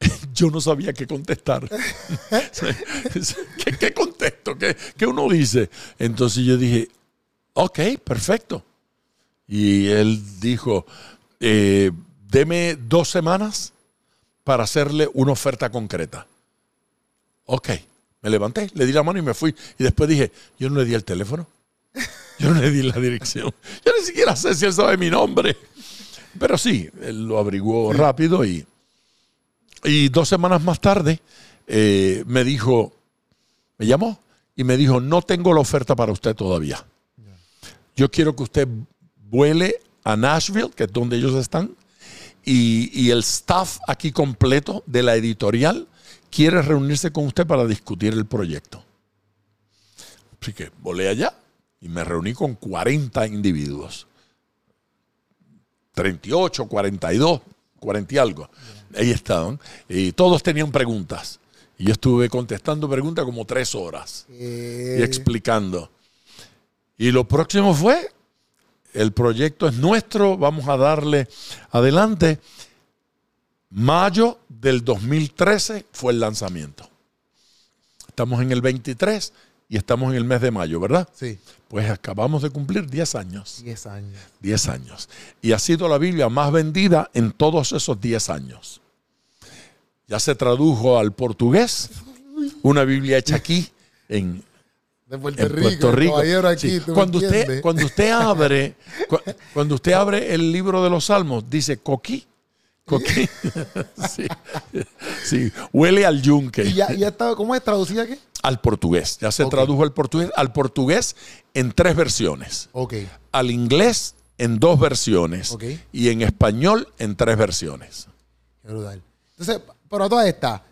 yo no sabía qué contestar. ¿Qué, contesto? ¿Qué, qué uno dice? Entonces yo dije, ok, perfecto. Y él dijo, eh, deme dos semanas para hacerle una oferta concreta. Ok, me levanté, le di la mano y me fui. Y después dije, yo no le di el teléfono. Yo no le di la dirección. Yo ni siquiera sé si él sabe mi nombre. Pero sí, él lo averiguó rápido y, y dos semanas más tarde eh, me dijo, me llamó y me dijo, no tengo la oferta para usted todavía. Yo quiero que usted vuele a Nashville, que es donde ellos están, y, y el staff aquí completo de la editorial quiere reunirse con usted para discutir el proyecto. Así que volé allá y me reuní con 40 individuos. 38, 42, 40 y algo. Ahí estaban. Y todos tenían preguntas. Y yo estuve contestando preguntas como tres horas Eh, y explicando. Y lo próximo fue, el proyecto es nuestro, vamos a darle adelante. Mayo del 2013 fue el lanzamiento. Estamos en el 23 y estamos en el mes de mayo, ¿verdad? sí, Pues acabamos de cumplir 10 años. 10 años. 10 años. Y ha sido la Biblia más vendida en todos esos 10 años. Ya se tradujo al portugués, una Biblia hecha aquí en, De Puerto en Rico. Puerto aquí, Sí. ¿tú me Cuando, usted, entiendes? cuando usted abre, cu- cuando usted abre el libro de los Salmos, dice coquí. Sí. Sí. Huele al yunque. ¿Y ya, ya ¿Cómo es traducida qué? Al portugués. Ya se tradujo al portugués. Al portugués en tres versiones. Ok. Al inglés en dos versiones. Ok. Y en español en tres versiones. Qué brutal. Entonces, pero toda esta,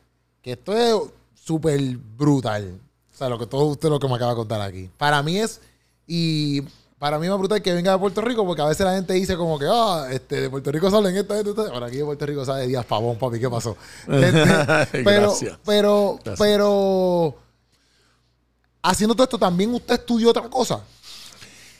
que esto es súper brutal. O sea, lo que todo usted lo que me acaba de contar aquí. Para mí es, y para mí es más brutal que venga de Puerto Rico, porque a veces la gente dice como que, ah, este, de Puerto Rico salen esta, esta. Ahora aquí de Puerto Rico sale Díaz Pavón, papi, ¿qué pasó? Este, pero, pero, Gracias. pero, haciendo todo esto, también usted estudió otra cosa.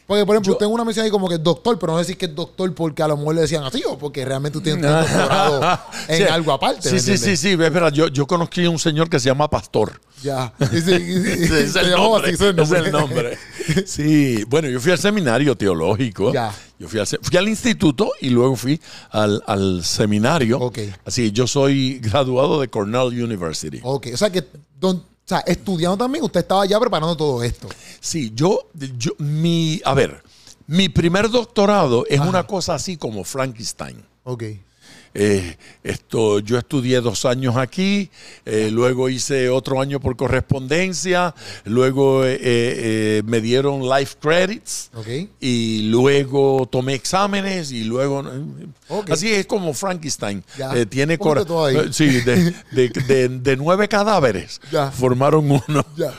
Porque, por ejemplo, Yo- tengo una mención ahí como que es doctor, pero no decir que es doctor porque a lo mejor le decían así o porque realmente tú tienes un doctorado en Sí. algo aparte. Sí, ¿me sí, sí, sí. Es verdad, yo, yo conocí a un señor que se llama Pastor. Ya. Y sí, y sí, Ese es el nombre. así, es el nombre. Sí, bueno, yo fui al seminario teológico. Ya. Yo fui al, fui al instituto y luego fui al, al seminario. Ok. Así, yo soy graduado de Cornell University. Ok, o sea que, don- o sea, estudiando también, usted estaba ya preparando todo esto. Sí, yo, yo, mi, a ver, mi primer doctorado es Ajá. una cosa así como Frankenstein. Ok. Eh, esto, yo estudié dos años aquí, eh, luego hice otro año por correspondencia, luego eh, eh, me dieron life credits y luego tomé exámenes y luego... Así es como Frankenstein. Tiene cora- Sí, de, de- de- de nueve cadáveres Ya. formaron uno. Ya.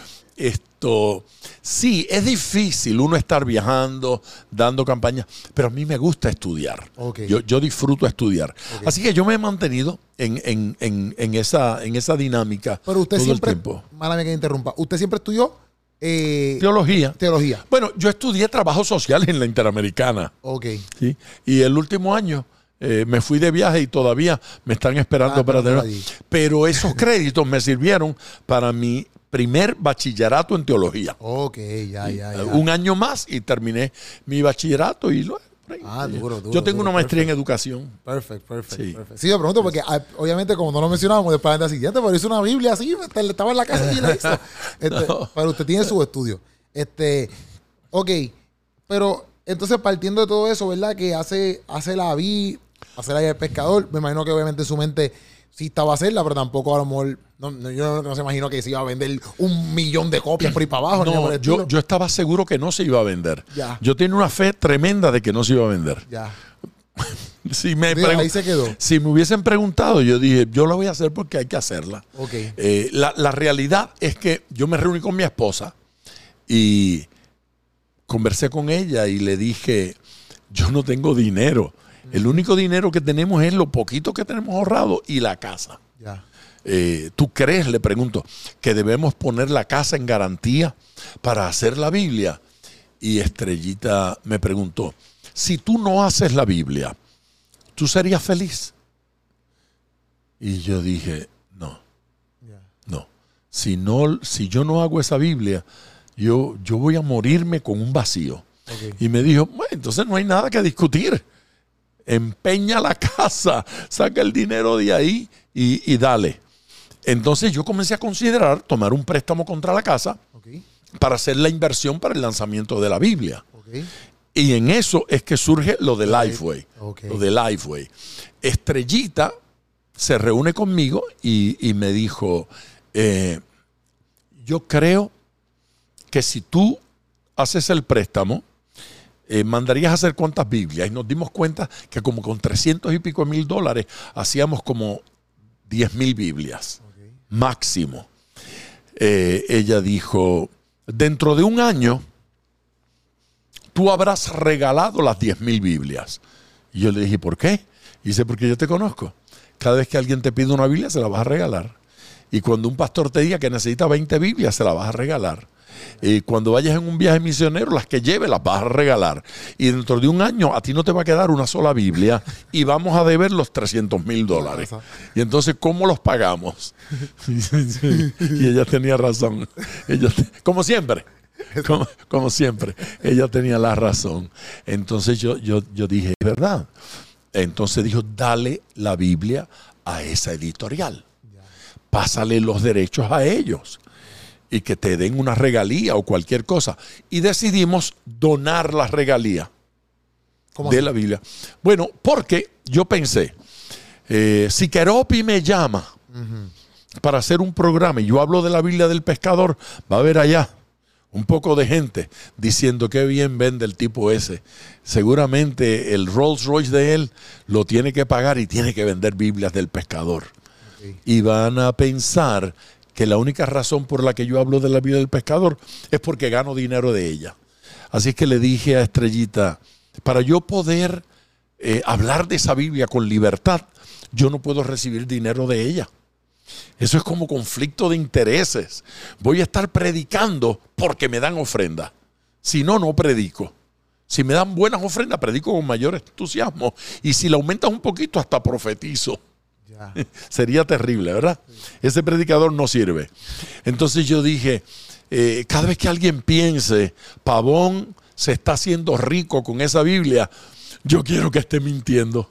Esto, sí, es difícil uno estar viajando, dando campañas, pero a mí me gusta estudiar. Yo, yo disfruto estudiar. Así que yo me he mantenido en, en- en- en esa, en esa dinámica Pero usted todo siempre, el tiempo. mala que interrumpa, usted siempre estudió eh, Teología. teología. Bueno, yo estudié trabajo social en la Interamericana. Ok. ¿sí? Y el último año eh, me fui de viaje y todavía me están esperando Ah, para tener. Pero esos créditos me sirvieron para mi primer bachillerato en teología. Ok, ya, ya, ya. Un año más y terminé mi bachillerato y luego. Ah, duro, duro, Yo tengo duro, una maestría en educación. Perfecto, perfecto. Sí. perfecto. Sí, yo pregunto porque ah, obviamente como no lo mencionábamos después del siguiente, pero hizo una Biblia así, este, estaba en la casa y la hizo. Este, No. Pero usted tiene su estudio. Este, ok, pero entonces partiendo de todo eso, ¿verdad? Que hace, hace la vi, hace la vida del pescador, me imagino que obviamente en su mente sí estaba a hacerla, pero tampoco a lo mejor, no, no, yo no, no se imagino que se iba a vender un millón de copias por ahí para abajo. No, yo, yo estaba seguro que no se iba a vender. Ya. Yo tenía una fe tremenda de que no se iba a vender. Ya. Si me, Digo, ahí se quedó. si me hubiesen preguntado, yo dije, yo la voy a hacer porque hay que hacerla. Ok. Eh, la, la realidad es que yo me reuní con mi esposa y conversé con ella y le dije, yo no tengo dinero. El único dinero que tenemos es lo poquito que tenemos ahorrado y la casa. Ya. Eh, ¿Tú crees, le pregunto, que debemos poner la casa en garantía para hacer la Biblia? Y Estrellita me preguntó, si tú no haces la Biblia, ¿tú serías feliz? Y yo dije, no, no. Si, no, si yo no hago esa Biblia, yo, yo voy a morirme con un vacío. Y me dijo, bueno, entonces no hay nada que discutir. Empeña la casa, saca el dinero de ahí y, y dale. Entonces yo comencé a considerar tomar un préstamo contra la casa para hacer la inversión para el lanzamiento de la Biblia. Y en eso es que surge lo de. Lifeway. Lo de Lifeway. Estrellita se reúne conmigo y, y me dijo, eh, yo creo que si tú haces el préstamo, eh, mandarías a hacer cuántas Biblias. Y nos dimos cuenta que como con 300 y pico mil dólares hacíamos como 10 mil Biblias máximo. Eh, ella dijo, dentro de un año, tú habrás regalado las 10 mil Biblias. Y yo le dije, ¿por qué? Y dice, porque yo te conozco. Cada vez que alguien te pide una Biblia, se la vas a regalar. Y cuando un pastor te diga que necesita 20 Biblias, se la vas a regalar. Y cuando vayas en un viaje misionero, las que lleves las vas a regalar. Y dentro de un año a ti no te va a quedar una sola Biblia y vamos a deber los 300 mil dólares. Y entonces, ¿cómo los pagamos? y ella tenía razón. Ella como siempre. Como, como siempre. Ella tenía la razón. Entonces yo, yo, yo dije, "Es verdad. Entonces dijo, dale la Biblia a esa editorial. Pásale los derechos a ellos y que te den una regalía o cualquier cosa. Y decidimos donar la regalía ¿Cómo de así? la Biblia. Bueno, porque yo pensé, eh, si Keropi me llama para hacer un programa y yo hablo de la Biblia del pescador, va a haber allá un poco de gente diciendo que bien vende el tipo ese. Seguramente el Rolls Royce de él lo tiene que pagar y tiene que vender Biblias del pescador. Y van a pensar que la única razón por la que yo hablo de la Biblia del pescador es porque gano dinero de ella. Así que le dije a Estrellita, para yo poder eh, hablar de esa Biblia con libertad, yo no puedo recibir dinero de ella. Eso es como conflicto de intereses. Voy a estar predicando porque me dan ofrenda. Si no, no predico. Si me dan buenas ofrendas, predico con mayor entusiasmo. Y si le aumentas un poquito, hasta profetizo. Ya. Sería terrible, ¿verdad? Ese predicador no sirve. Entonces yo dije, eh, cada vez que alguien piense, Pavón se está haciendo rico con esa Biblia, yo quiero que esté mintiendo.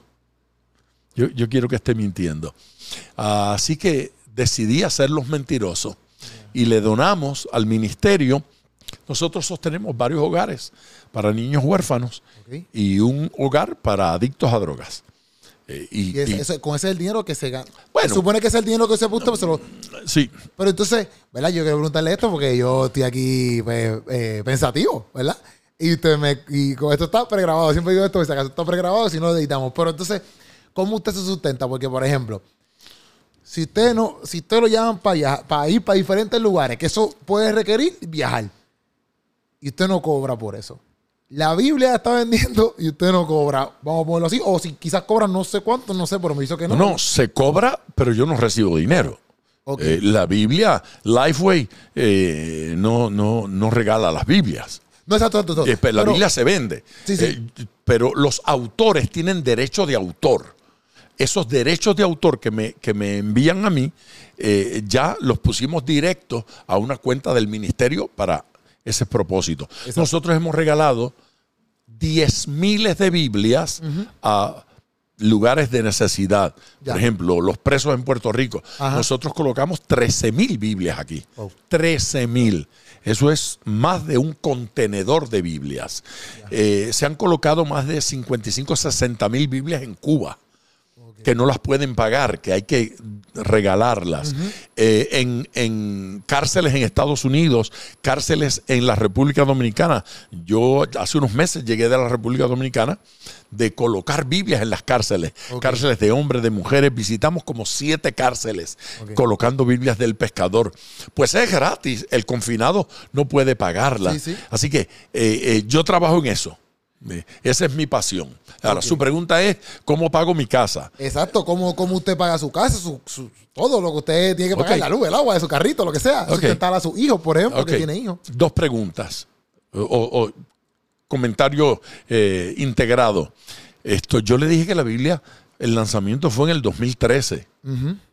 Yo, yo quiero que esté mintiendo. así que decidí hacerlos mentirosos y le donamos al ministerio. Nosotros sostenemos varios hogares para niños huérfanos y un hogar para adictos a drogas. Eh, y, con ese es el dinero que se gana. Bueno. se supone que ese es el dinero que se se lo- sí, Pero entonces, ¿verdad? Yo quiero preguntarle esto porque yo estoy aquí pues, eh, pensativo, ¿verdad? Y usted me y con esto está pregrabado. Siempre digo esto, si acaso está pregrabado, si no lo editamos. Pero entonces, ¿cómo usted se sustenta? Porque, por ejemplo, si usted no, si usted lo llaman para, viajar- para ir para diferentes lugares, que eso puede requerir viajar. Y usted no cobra por eso. La Biblia está vendiendo y usted no cobra. Vamos a ponerlo así. O si quizás cobra no sé cuánto, no sé, pero me hizo que no. no, no, se cobra, pero yo no recibo dinero. Eh, la Biblia, Lifeway, eh, no, no, no regala las Biblias. No exacto, exacto, exacto. Eh, pero la Pero- Biblia se vende. Sí, sí. Pero los autores tienen derecho de autor. Esos derechos de autor que me, que me envían a mí, ya los pusimos directos a una cuenta del ministerio para ese propósito. Exacto. Nosotros hemos regalado 10 miles de Biblias a lugares de necesidad. Ya. Por ejemplo, los presos en Puerto Rico. Ajá. Nosotros colocamos 13 mil Biblias aquí. Wow. 13 mil. Eso es más de un contenedor de Biblias. Eh, se han colocado más de 55, 60 mil Biblias en Cuba que no las pueden pagar, que hay que regalarlas. Eh, en, en cárceles en Estados Unidos, cárceles en la República Dominicana. Yo hace unos meses llegué de la República Dominicana de colocar Biblias en las cárceles. Cárceles de hombres, de mujeres. Visitamos como siete cárceles colocando Biblias del pescador. Pues es gratis. El confinado no puede pagarla. Sí, sí. Así que eh, eh, yo trabajo en eso. Esa es mi pasión. Ahora, su pregunta es, ¿cómo pago mi casa? Exacto, ¿cómo, cómo usted paga su casa, su, su- todo lo que usted tiene que pagar, Ok. la luz, el agua, de su carrito, lo que sea. Ok. Sustentar a sus hijos, por ejemplo, que tiene hijos. Dos preguntas. O comentario eh, integrado. Esto, yo le dije que la Biblia, el lanzamiento fue en el 2013.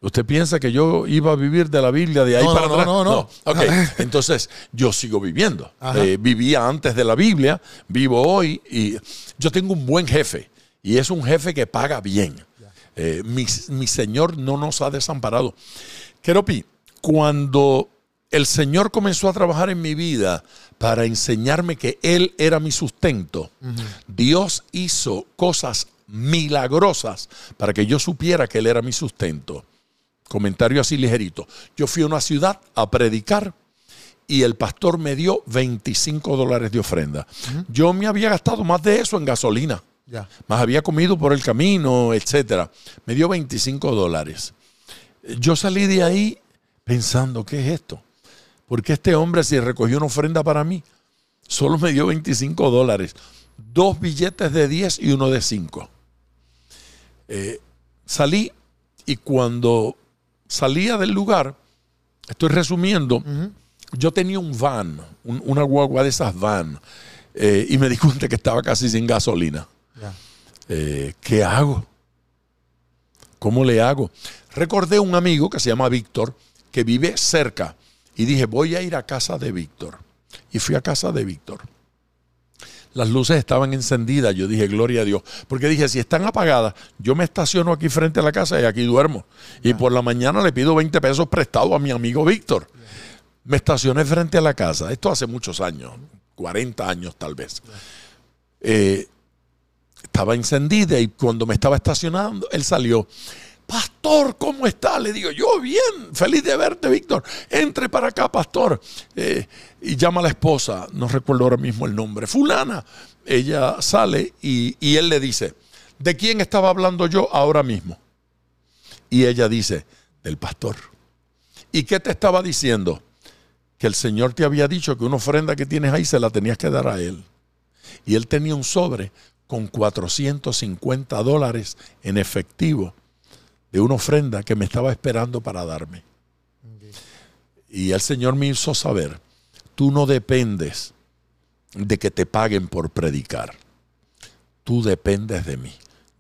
¿Usted piensa que yo iba a vivir de la Biblia de ahí No, para no, atrás? no, no, no. Ok, entonces yo sigo viviendo. Eh, vivía antes de la Biblia, vivo hoy y yo tengo un buen jefe y es un jefe que paga bien. Eh, mi, mi Señor no nos ha desamparado. Keropi, cuando el Señor comenzó a trabajar en mi vida para enseñarme que Él era mi sustento, Dios hizo cosas milagrosas para que yo supiera que Él era mi sustento. Comentario así ligerito. Yo fui a una ciudad a predicar y el pastor me dio 25 dólares de ofrenda. Yo me había gastado más de eso en gasolina más había comido por el camino, etcétera. Me dio 25 dólares. Yo salí de ahí pensando, ¿qué es esto? Porque este hombre, si recogió una ofrenda para mí, solo me dio 25 dólares. Dos billetes de 10 y uno de 5. Eh, salí y cuando salía del lugar, estoy resumiendo, yo tenía un van, un- una guagua de esas van, eh, y me di cuenta que estaba casi sin gasolina. Eh, ¿qué hago? ¿Cómo le hago? Recordé un amigo que se llama Víctor, que vive cerca, y dije, voy a ir a casa de Víctor. Y fui a casa de Víctor. Las luces estaban encendidas, yo dije, gloria a Dios, porque dije, si están apagadas, yo me estaciono aquí frente a la casa y aquí duermo. Y por la mañana le pido 20 pesos prestados a mi amigo Víctor. Me estacioné frente a la casa, esto hace muchos años, 40 años tal vez. Eh, estaba encendida y cuando me estaba estacionando, él salió. Pastor, ¿cómo está? Le digo, yo bien, feliz de verte, Víctor. Entre para acá, pastor. Eh, y llama a la esposa, no recuerdo ahora mismo el nombre, fulana. Ella sale y, y él le dice, ¿de quién estaba hablando yo ahora mismo? Y ella dice, del pastor. ¿Y qué te estaba diciendo? Que el Señor te había dicho que una ofrenda que tienes ahí se la tenías que dar a él. Y él tenía un sobre con 450 dólares en efectivo de una ofrenda que me estaba esperando para darme. Y el Señor me hizo saber, tú no dependes de que te paguen por predicar. Tú dependes de mí,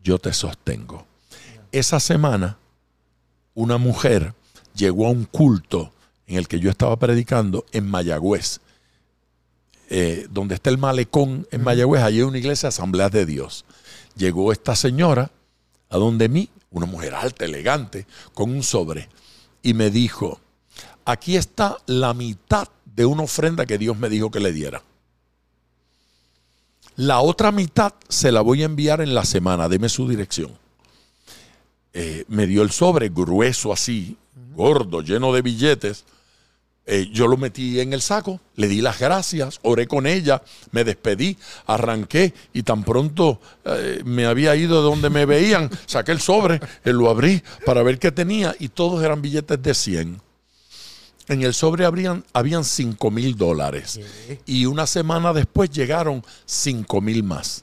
yo te sostengo. Esa semana, una mujer llegó a un culto en el que yo estaba predicando en Mayagüez, eh, donde está el malecón en Mayagüez, allí hay una iglesia Asamblea de Dios. Llegó esta señora a donde mí, una mujer alta, elegante, con un sobre, y me dijo, aquí está la mitad de una ofrenda que Dios me dijo que le diera. La otra mitad se la voy a enviar en la semana, deme su dirección. Eh, me dio el sobre grueso así, gordo, lleno de billetes. Eh, yo lo metí en el saco, le di las gracias, oré con ella, me despedí, arranqué y tan pronto eh, me había ido de donde me veían, saqué el sobre, lo abrí para ver qué tenía y todos eran billetes de 100. En el sobre habrían, habían 5 mil dólares y una semana después llegaron 5 mil más.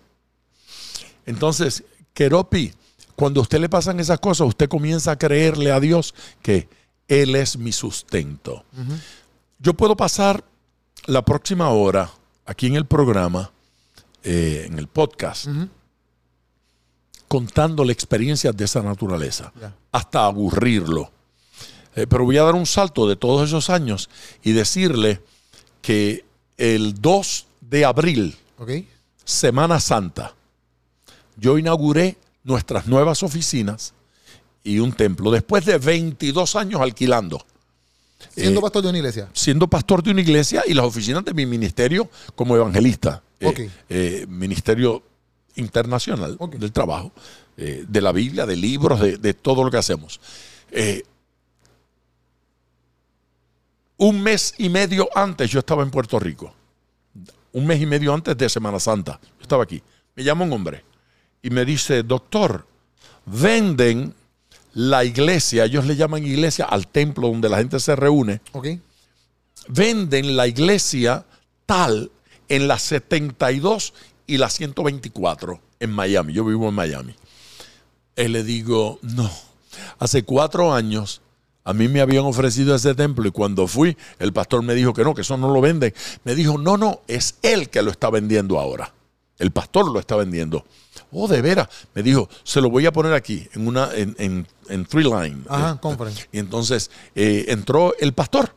Entonces, Keropi, cuando a usted le pasan esas cosas, usted comienza a creerle a Dios que Él es mi sustento. Yo puedo pasar la próxima hora aquí en el programa, eh, en el podcast, contándole experiencias de esa naturaleza, hasta aburrirlo. Eh, pero voy a dar un salto de todos esos años y decirle que el 2 de abril, Semana Santa, yo inauguré nuestras nuevas oficinas y un templo, después de 22 años alquilando. Siendo eh, pastor de una iglesia. Siendo pastor de una iglesia y las oficinas de mi ministerio como evangelista. Eh, ministerio internacional del trabajo, de la Biblia, de libros, de, todo lo que hacemos un mes y medio antes yo estaba en Puerto Rico. Un mes y medio antes de Semana Santa. Yo estaba aquí. Me llama un hombre y me dice, doctor, venden la iglesia, ellos le llaman iglesia al templo donde la gente se reúne. Venden la iglesia tal en la 72 y la 124 en Miami. Yo vivo en Miami. Y le digo, no, hace cuatro años a mí me habían ofrecido ese templo y cuando fui, el pastor me dijo que no, que eso no lo venden. Me dijo, no, no, es él que lo está vendiendo ahora. El pastor lo está vendiendo. Oh, de veras. Me dijo, se lo voy a poner aquí, en una, en, en, Three Line. Ajá, compren. Y entonces eh, entró el pastor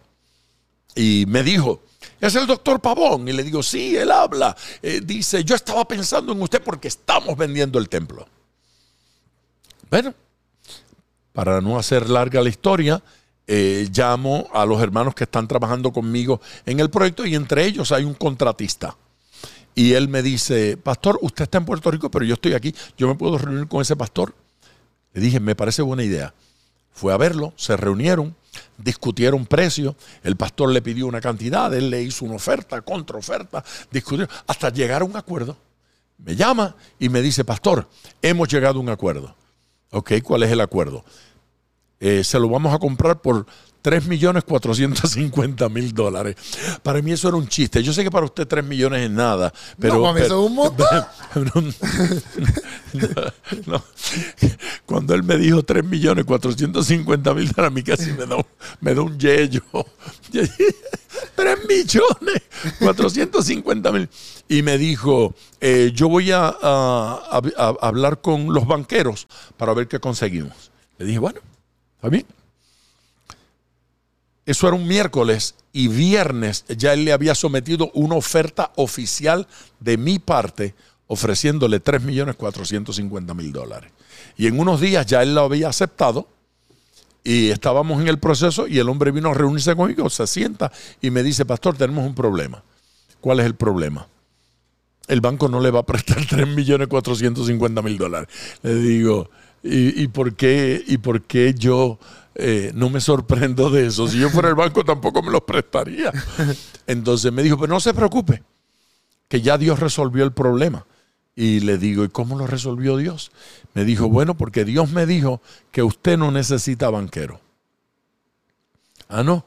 y me dijo, es el doctor Pavón. Y le digo, sí, él habla. Eh, dice, yo estaba pensando en usted porque estamos vendiendo el templo. Bueno, para no hacer larga la historia, eh, llamo a los hermanos que están trabajando conmigo en el proyecto y entre ellos hay un contratista. Y él me dice, pastor, usted está en Puerto Rico, pero yo estoy aquí, yo me puedo reunir con ese pastor. Le dije, me parece buena idea. Fue a verlo, se reunieron, discutieron precios, el pastor le pidió una cantidad, él le hizo una oferta, contraoferta, discutieron, hasta llegar a un acuerdo. Me llama y me dice, pastor, hemos llegado a un acuerdo. Ok, ¿cuál es el acuerdo? Eh, se lo vamos a comprar por 3.450.000 dólares. Para mí eso era un chiste. Yo sé que para usted 3 millones es nada, pero... No, eso es un montón. Cuando él me dijo 3.450.000 dólares, a mí casi me da, un, me da un yello. 3 millones 450 mil. Y me dijo, eh, yo voy a, a hablar con los banqueros para ver qué conseguimos. Le dije, bueno, ¿Está bien? Eso era un miércoles y viernes ya él le había sometido una oferta oficial de mi parte ofreciéndole 3.450.000 dólares. Y en unos días ya él lo había aceptado y estábamos en el proceso y el hombre vino a reunirse conmigo, se sienta y me dice, pastor, tenemos un problema. ¿Cuál es el problema? El banco no le va a prestar 3.450.000 dólares. Le digo, ¿Y, por, qué, y por qué yo eh, no me sorprendo de eso? Si yo fuera el banco tampoco me los prestaría. Entonces me dijo, pero no se preocupe, que ya Dios resolvió el problema. Y le digo, ¿y cómo lo resolvió Dios? Me dijo, bueno, porque Dios me dijo que usted no necesita banquero. Ah, no,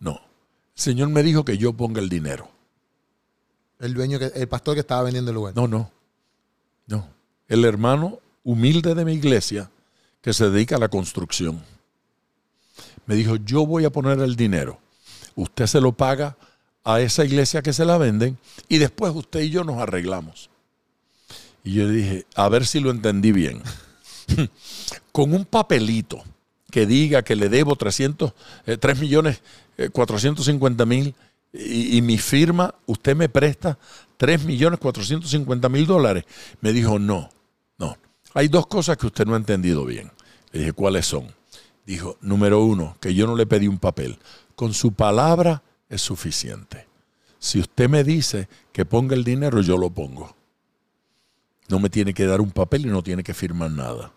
no. El Señor me dijo que yo ponga el dinero. El dueño, que, el pastor que estaba vendiendo el lugar. No, no. No. El hermano humilde de mi iglesia que se dedica a la construcción. Me dijo, yo voy a poner el dinero. Usted se lo paga a esa iglesia que se la venden y después usted y yo nos arreglamos. Y yo dije, a ver si lo entendí bien. Con un papelito que diga que le debo 300, 3 eh, millones 450 eh, mil y, y, mi firma, usted me presta 3 millones 450 mil dólares. Me dijo, no, no. Hay dos cosas que usted no ha entendido bien. Le dije, ¿cuáles son? Dijo, número uno, que yo no le pedí un papel. Con su palabra es suficiente. Si usted me dice que ponga el dinero, yo lo pongo. No me tiene que dar un papel y no tiene que firmar nada.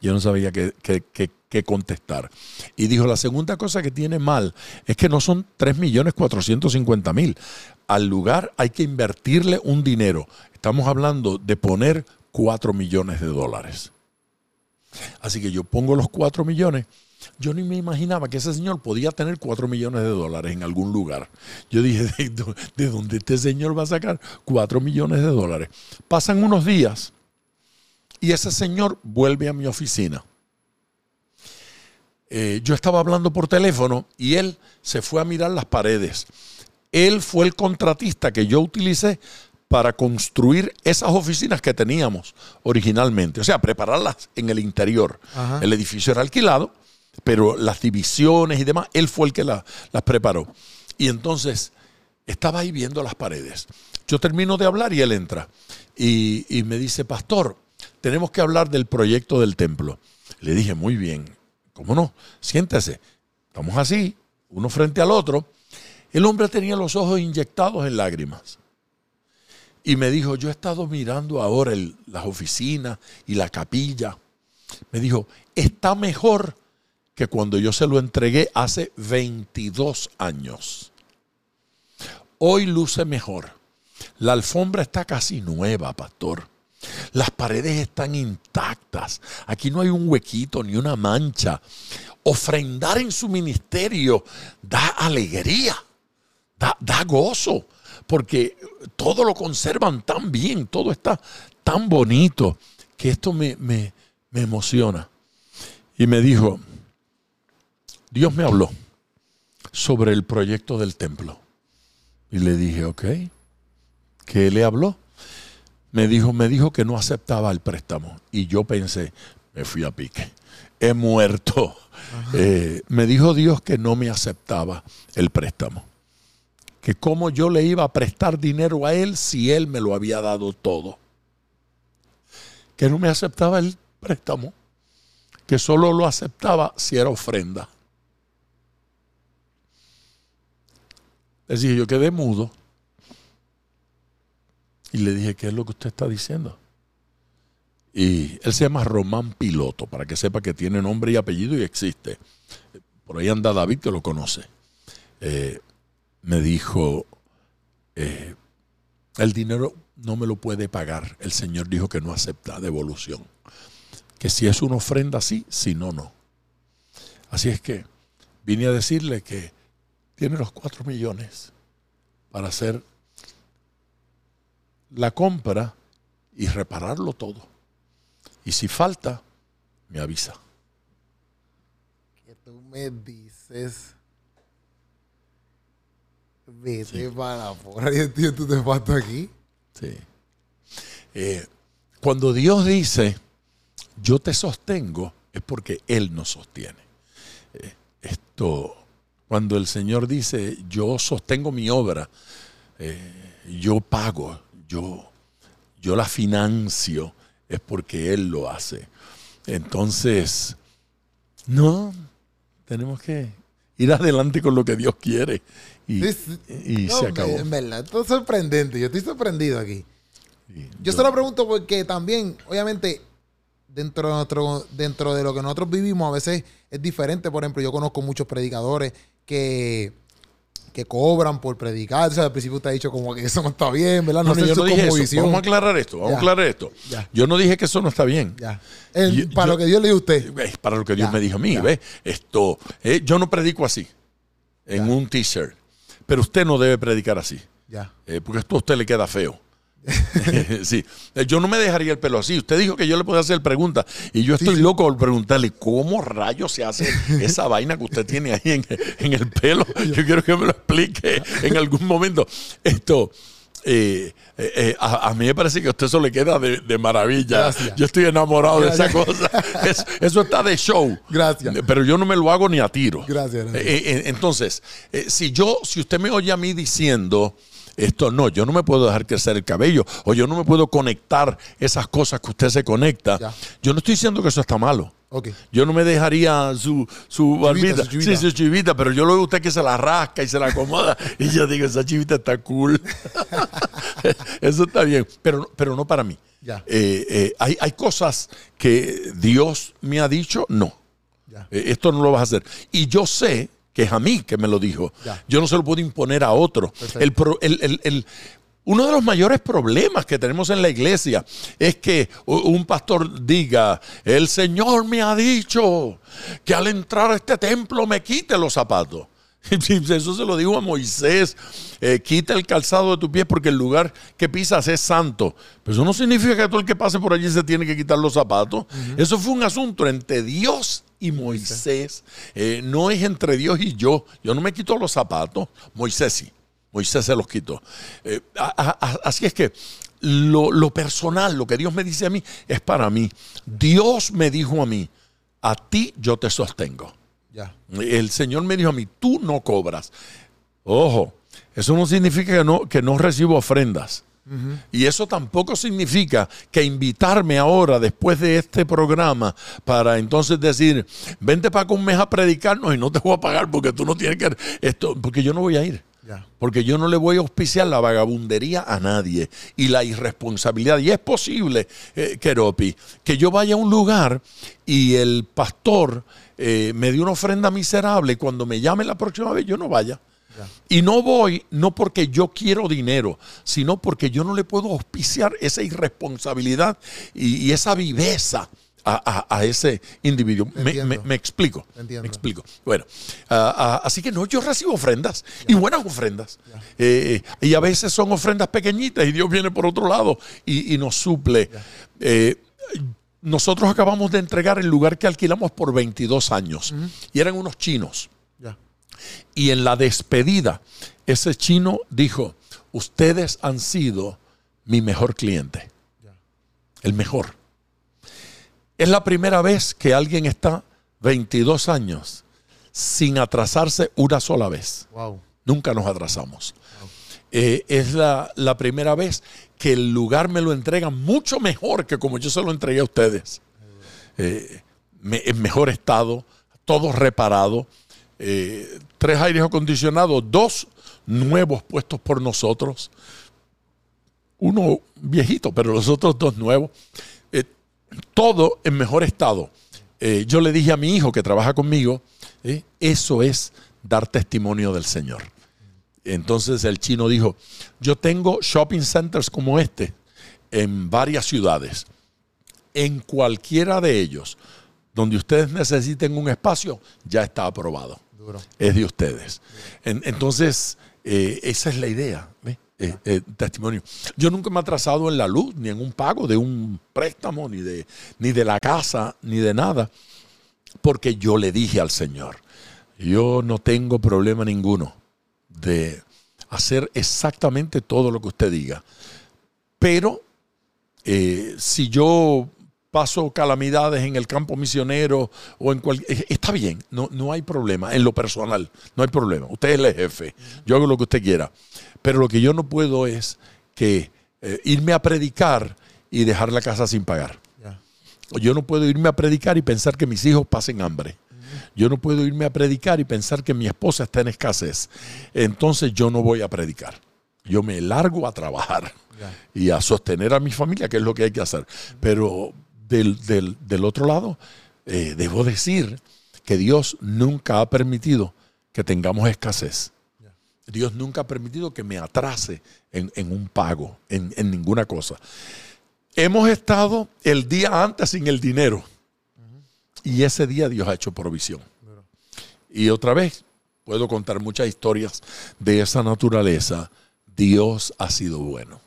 Yo no sabía qué, contestar. Y dijo, la segunda cosa que tiene mal es que no son 3.450.000. Al lugar hay que invertirle un dinero. Estamos hablando de poner 4 millones de dólares. Así que yo pongo los 4 millones. Yo ni me imaginaba que ese señor podía tener 4 millones de dólares en algún lugar. Yo dije, ¿de, de dónde este señor va a sacar 4 millones de dólares? Pasan unos días y ese señor vuelve a mi oficina. Eh, yo estaba hablando por teléfono y él se fue a mirar las paredes. Él fue el contratista que yo utilicé para construir esas oficinas que teníamos originalmente, o sea, prepararlas en el interior. El edificio era alquilado, pero las divisiones y demás, él fue el que las preparó. Y entonces estaba ahí viendo las paredes. Yo termino de hablar y él entra y, y me dice, pastor, tenemos que hablar del proyecto del templo. Le dije, muy bien, ¿cómo no? Siéntese. Estamos así, uno frente al otro. El hombre tenía los ojos inyectados en lágrimas. Y me dijo, yo he estado mirando ahora las oficinas y la capilla. Me dijo, está mejor que cuando yo se lo entregué hace 22 años. Hoy luce mejor. La alfombra está casi nueva, pastor. Las paredes están intactas. Aquí no hay un huequito ni una mancha. Ofrendar en su ministerio da alegría, da, gozo, porque todo lo conservan tan bien, todo está tan bonito, que esto me, me emociona. Y me dijo, Dios me habló sobre el proyecto del templo. Y le dije, ok, ¿qué le habló? me dijo, me dijo que no aceptaba el préstamo. Y yo pensé, me fui a pique, he muerto. Eh, me dijo Dios que no me aceptaba el préstamo. Que cómo yo le iba a prestar dinero a él si él me lo había dado todo. Que no me aceptaba el préstamo. Que solo lo aceptaba si era ofrenda. Es decir, yo quedé mudo. Y le dije, ¿qué es lo que usted está diciendo? Y él se llama Román Piloto, para que sepa que tiene nombre y apellido y existe. Por ahí anda David que lo conoce. Eh, me dijo, eh, el dinero no me lo puede pagar. El Señor dijo que no acepta devolución. Que si es una ofrenda, sí, si no, no. Así es que vine a decirle que tiene los cuatro millones para hacer la compra y repararlo todo. Y si falta, me avisa. Que tú me dices. Vete para afuera. Y tío, tú te falto aquí. Sí. Eh, cuando Dios dice, yo te sostengo, es porque Él nos sostiene. Eh, esto, cuando el Señor dice, yo sostengo mi obra, eh, yo pago, yo, yo la financio, es porque Él lo hace. Entonces, no, tenemos que ir adelante con lo que Dios quiere. Y, se acabó. En verdad, esto es sorprendente. Yo estoy sorprendido aquí. yo, se lo pregunto porque también, obviamente, dentro de, nuestro, dentro de lo que nosotros vivimos, a veces es diferente. Por ejemplo, yo conozco muchos predicadores que que cobran por predicar. O sea, al principio usted ha dicho como que eso no está bien, ¿verdad? No, sé yo no dije eso. Vamos a aclarar esto, vamos a aclarar esto. Yo no dije que eso no está bien. para lo que Dios le dijo a usted. Para lo que Dios me dijo a mí, ¿ves? Esto, eh, yo no predico así, en un t-shirt. Pero usted no debe predicar así. Ya. Eh, porque esto a usted le queda feo. sí, yo no me dejaría el pelo así. Usted dijo que yo le podía hacer preguntas y yo estoy loco por preguntarle cómo rayos se hace esa vaina que usted tiene ahí en, en, el pelo. Yo quiero que me lo explique en algún momento. Esto, eh, eh, eh, a, mí me parece que a usted eso le queda de, maravilla. Yo estoy enamorado de esa cosa. eso está de show. Gracias. Pero yo no me lo hago ni a tiro. Gracias. entonces, si yo, si usted me oye a mí diciendo esto no, yo no me puedo dejar crecer el cabello o yo no me puedo conectar esas cosas que usted se conecta. Yo no estoy diciendo que eso está malo. Yo no me dejaría su, su barbita, sí, su chivita, pero yo lo veo a usted que se la rasca y se la acomoda y yo digo, esa chivita está cool. Eso está bien, pero, pero no para mí. Eh, eh, hay, hay, cosas que Dios me ha dicho, no. Eh, esto no lo vas a hacer. Y yo sé que es a mí que me lo dijo. Yo no se lo puedo imponer a otro. El, el, el, uno de los mayores problemas que tenemos en la iglesia es que un pastor diga, el Señor me ha dicho que al entrar a este templo me quite los zapatos. Eso se lo dijo a Moisés, eh, quita el calzado de tu pie porque el lugar que pisas es santo. Pero eso no significa que todo el que pase por allí se tiene que quitar los zapatos. Eso fue un asunto entre Dios y Moisés. Eh, no es entre Dios y yo. Yo no me quito los zapatos. Moisés sí. Moisés se los quitó. Eh, así es que lo, personal, lo que Dios me dice a mí, es para mí. Dios me dijo a mí, a ti yo te sostengo. Ya. El Señor me dijo a mí, tú no cobras. Ojo, eso no significa que no, que no recibo ofrendas. Y eso tampoco significa que invitarme ahora, después de este programa, para entonces decir, vente para acá un mes a predicarnos y no te voy a pagar porque tú no tienes que... Esto, porque yo no voy a ir. Porque yo no le voy a auspiciar la vagabundería a nadie y la irresponsabilidad. Y es posible, eh, Keropi, que yo vaya a un lugar y el pastor eh, me dé una ofrenda miserable y cuando me llame la próxima vez yo no vaya. Y no voy no porque yo quiero dinero, sino porque yo no le puedo auspiciar esa irresponsabilidad y esa viveza a, ese individuo. Me, explico. Me explico. Bueno, así que no, yo recibo ofrendas y buenas ofrendas. Eh, y a veces son ofrendas pequeñitas y Dios viene por otro lado y, nos suple. Eh, nosotros acabamos de entregar el lugar que alquilamos por 22 años y eran unos chinos. Y en la despedida, ese chino dijo, ustedes han sido mi mejor cliente. El mejor. Es la primera vez que alguien está 22 años sin atrasarse una sola vez. Nunca nos atrasamos. Eh, es la, primera vez que el lugar me lo entregan mucho mejor que como yo se lo entregué a ustedes. Eh, en mejor estado, todo reparado, eh, tres aires acondicionados, dos nuevos puestos por nosotros, uno viejito, pero los otros dos nuevos todo en mejor estado. Eh, yo le dije a mi hijo que trabaja conmigo, eh, eso es dar testimonio del Señor. Entonces el chino dijo, yo tengo shopping centers como este en varias ciudades. En cualquiera de ellos, donde ustedes necesiten un espacio, ya está aprobado. Es de ustedes. entonces, eh, esa es la idea. Eh, eh, testimonio. Yo nunca me he atrasado en la luz, ni en un pago de un préstamo, ni de, ni de la casa, ni de nada, porque yo le dije al Señor, yo no tengo problema ninguno de hacer exactamente todo lo que usted diga, pero eh, si yo paso calamidades en el campo misionero o en cualquier... Está bien, no, no hay problema. En lo personal, no hay problema. Usted es el jefe. Yo hago lo que usted quiera. Pero lo que yo no puedo es que eh, irme a predicar y dejar la casa sin pagar. Yo no puedo irme a predicar y pensar que mis hijos pasen hambre. Yo no puedo irme a predicar y pensar que mi esposa está en escasez. Entonces yo no voy a predicar. Yo me largo a trabajar y a sostener a mi familia, que es lo que hay que hacer. Pero del, otro lado, eh, debo decir que Dios nunca ha permitido que tengamos escasez. Dios nunca ha permitido que me atrase en, un pago, en, ninguna cosa. Hemos estado el día antes sin el dinero. Y ese día Dios ha hecho provisión. Y otra vez, puedo contar muchas historias de esa naturaleza. Dios ha sido bueno.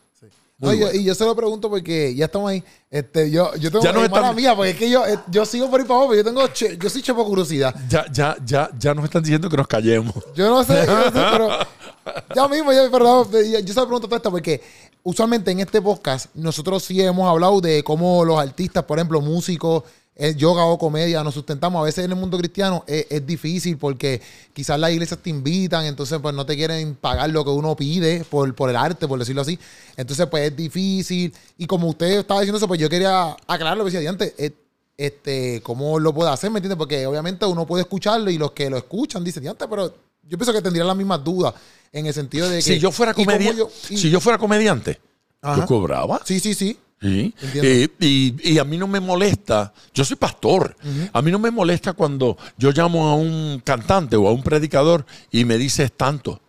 No, yo- y yo se lo pregunto porque ya estamos ahí. Este, yo, yo tengo Ya nos están- mía, porque es que yo, eh, yo sigo por ahí para abajo, pero yo tengo, che- yo soy chepo curiosidad. Ya, ya, ya, ya nos están diciendo que nos callemos. Yo no sé, yo no sé, pero ya mismo, yo, pero no, yo, yo se lo pregunto todo esto porque usualmente en este podcast nosotros sí hemos hablado de cómo los artistas, por ejemplo, músicos, yoga o comedia, nos sustentamos. A veces en el mundo cristiano es, es difícil porque quizás las iglesias te invitan, entonces pues no te quieren pagar lo que uno pide por, por el arte, por decirlo así. Entonces pues es difícil. Y como usted estaba diciendo eso, pues yo quería aclararlo, decía, diante, eh, este, cómo lo puede hacer, ¿me entiendes? Porque obviamente uno puede escucharlo y los que lo escuchan dicen, diante, pero yo pienso que tendrían las mismas dudas en el sentido de que... Si yo fuera ¿y cómo comediante, yo- y- si yo fuera comediante, Ajá. yo cobraba. Sí, sí, sí. Sí. Eh, y, y a mí no me molesta, yo soy pastor, a mí no me molesta cuando yo llamo a un cantante o a un predicador y me dices tanto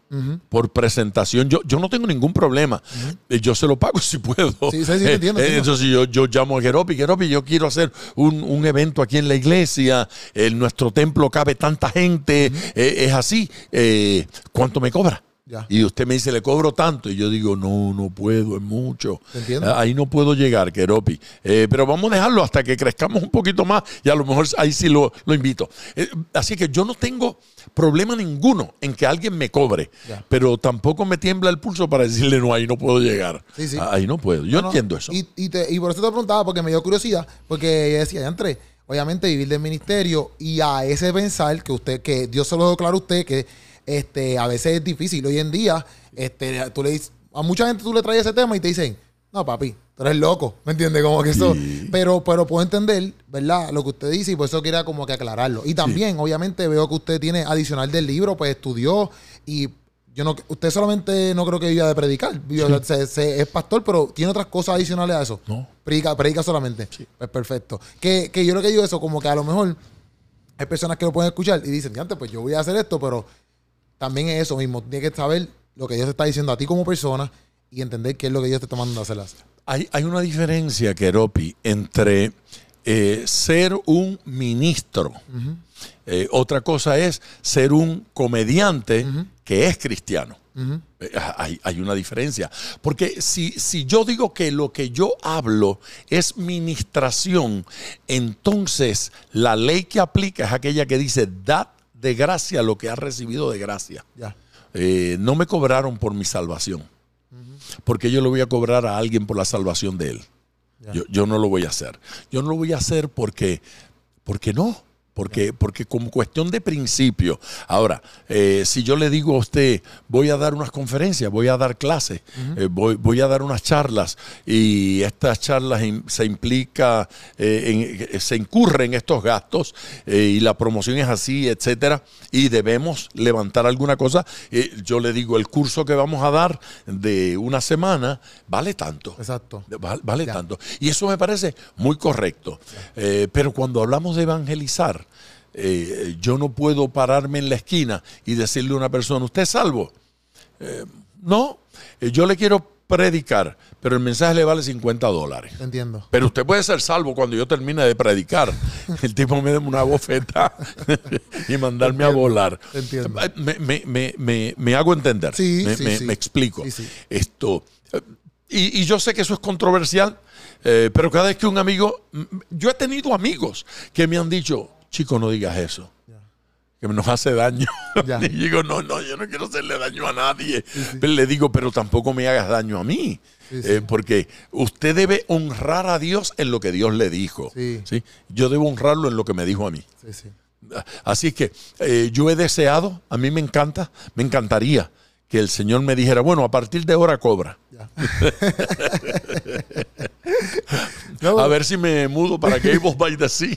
por presentación. Yo, yo no tengo ningún problema, Eh, yo se lo pago si puedo. Sí, sí, Eh, entiendo, eh, yo, yo llamo a Geropi, Geropi, yo quiero hacer un, un evento aquí en la iglesia, en nuestro templo cabe tanta gente, eh, es así, ¿cuánto me cobra? Ya. Y usted me dice, le cobro tanto. Y yo digo, no, no puedo, es mucho. Entiendo. Ah, Ahí no puedo llegar, Keropi. Eh, pero vamos a dejarlo hasta que crezcamos un poquito más y a lo mejor ahí sí lo, lo invito. Eh, así que yo no tengo problema ninguno en que alguien me cobre, Ya. pero tampoco me tiembla el pulso para decirle, no, ahí no puedo llegar. Sí, sí. Ah, Ahí no puedo. Yo No, no, entiendo eso. Y, y, te- y por eso te preguntaba, porque me dio curiosidad, porque yo decía, ya entré, obviamente vivir del ministerio y a ese pensar que usted, que Dios se lo dejó claro a usted, que este, a veces es difícil. Hoy en día, este, tú le dices, a mucha gente tú le traes ese tema y te dicen, no, papi, tú eres loco, ¿me entiendes? Como que eso, Sí. pero, pero puedo entender, ¿verdad? Lo que usted dice y por eso quería como que aclararlo. Y también, obviamente, veo que usted tiene adicional del libro, pues estudió y yo no, usted solamente no creo que viva de predicar, se- se- es pastor, pero tiene otras cosas adicionales a eso. No. Predica, predica solamente. Pues perfecto. Que, que yo lo que digo eso, como que a lo mejor hay personas que lo pueden escuchar y dicen, antes pues yo voy a hacer esto, pero también es eso mismo. Tienes que saber lo que Dios te está diciendo a ti como persona y entender qué es lo que Dios te está mandando a hacer. Hay, hay una diferencia, Keropi, entre eh, ser un ministro. Eh, otra cosa es ser un comediante que es cristiano. Eh, Hay, hay una diferencia. Porque si, si yo digo que lo que yo hablo es ministración, entonces la ley que aplica es aquella que dice, dad de gracia lo que has recibido de gracia. Ya. Eh, no me cobraron por mi salvación. Porque yo le voy a cobrar a alguien por la salvación de él. Yo, yo no lo voy a hacer. Yo no lo voy a hacer porque, porque no. Porque, porque como cuestión de principio. Ahora, eh, si yo le digo a usted, voy a dar unas conferencias, voy a dar clases, eh, voy, voy a dar unas charlas y estas charlas se implica, eh, en- se incurre en estos gastos eh, y la promoción es así, etcétera, y debemos levantar alguna cosa, eh, yo le digo, el curso que vamos a dar de una semana vale tanto. Exacto. Val- Vale tanto. Y eso me parece muy correcto. Eh, pero cuando hablamos de evangelizar, eh, yo no puedo pararme en la esquina y decirle a una persona, ¿usted es salvo? Eh, no, Eh, yo le quiero predicar, pero el mensaje le vale 50 dólares. Entiendo. Pero usted puede ser salvo cuando yo termine de predicar. El tipo me da una bofeta y mandarme a volar. entiendo. Me, me- me- me- hago entender. Sí, me, sí, me- sí. me explico. Esto. Y, y yo sé que eso es controversial, pero cada vez que un amigo. Yo he tenido amigos que me han dicho, chico, no digas eso. Que nos hace daño. Y digo, no, no, yo no quiero hacerle daño a nadie. Pero le digo, pero tampoco me hagas daño a mí. Sí. Eh, porque usted debe honrar a Dios en lo que Dios le dijo. Sí. ¿sí? Yo debo honrarlo en lo que me dijo a mí. Sí, sí. Así que eh, yo he deseado, a mí me encanta, me encantaría que el Señor me dijera, bueno, a partir de ahora cobra. No, A ver si me mudo para Gables by the Sea.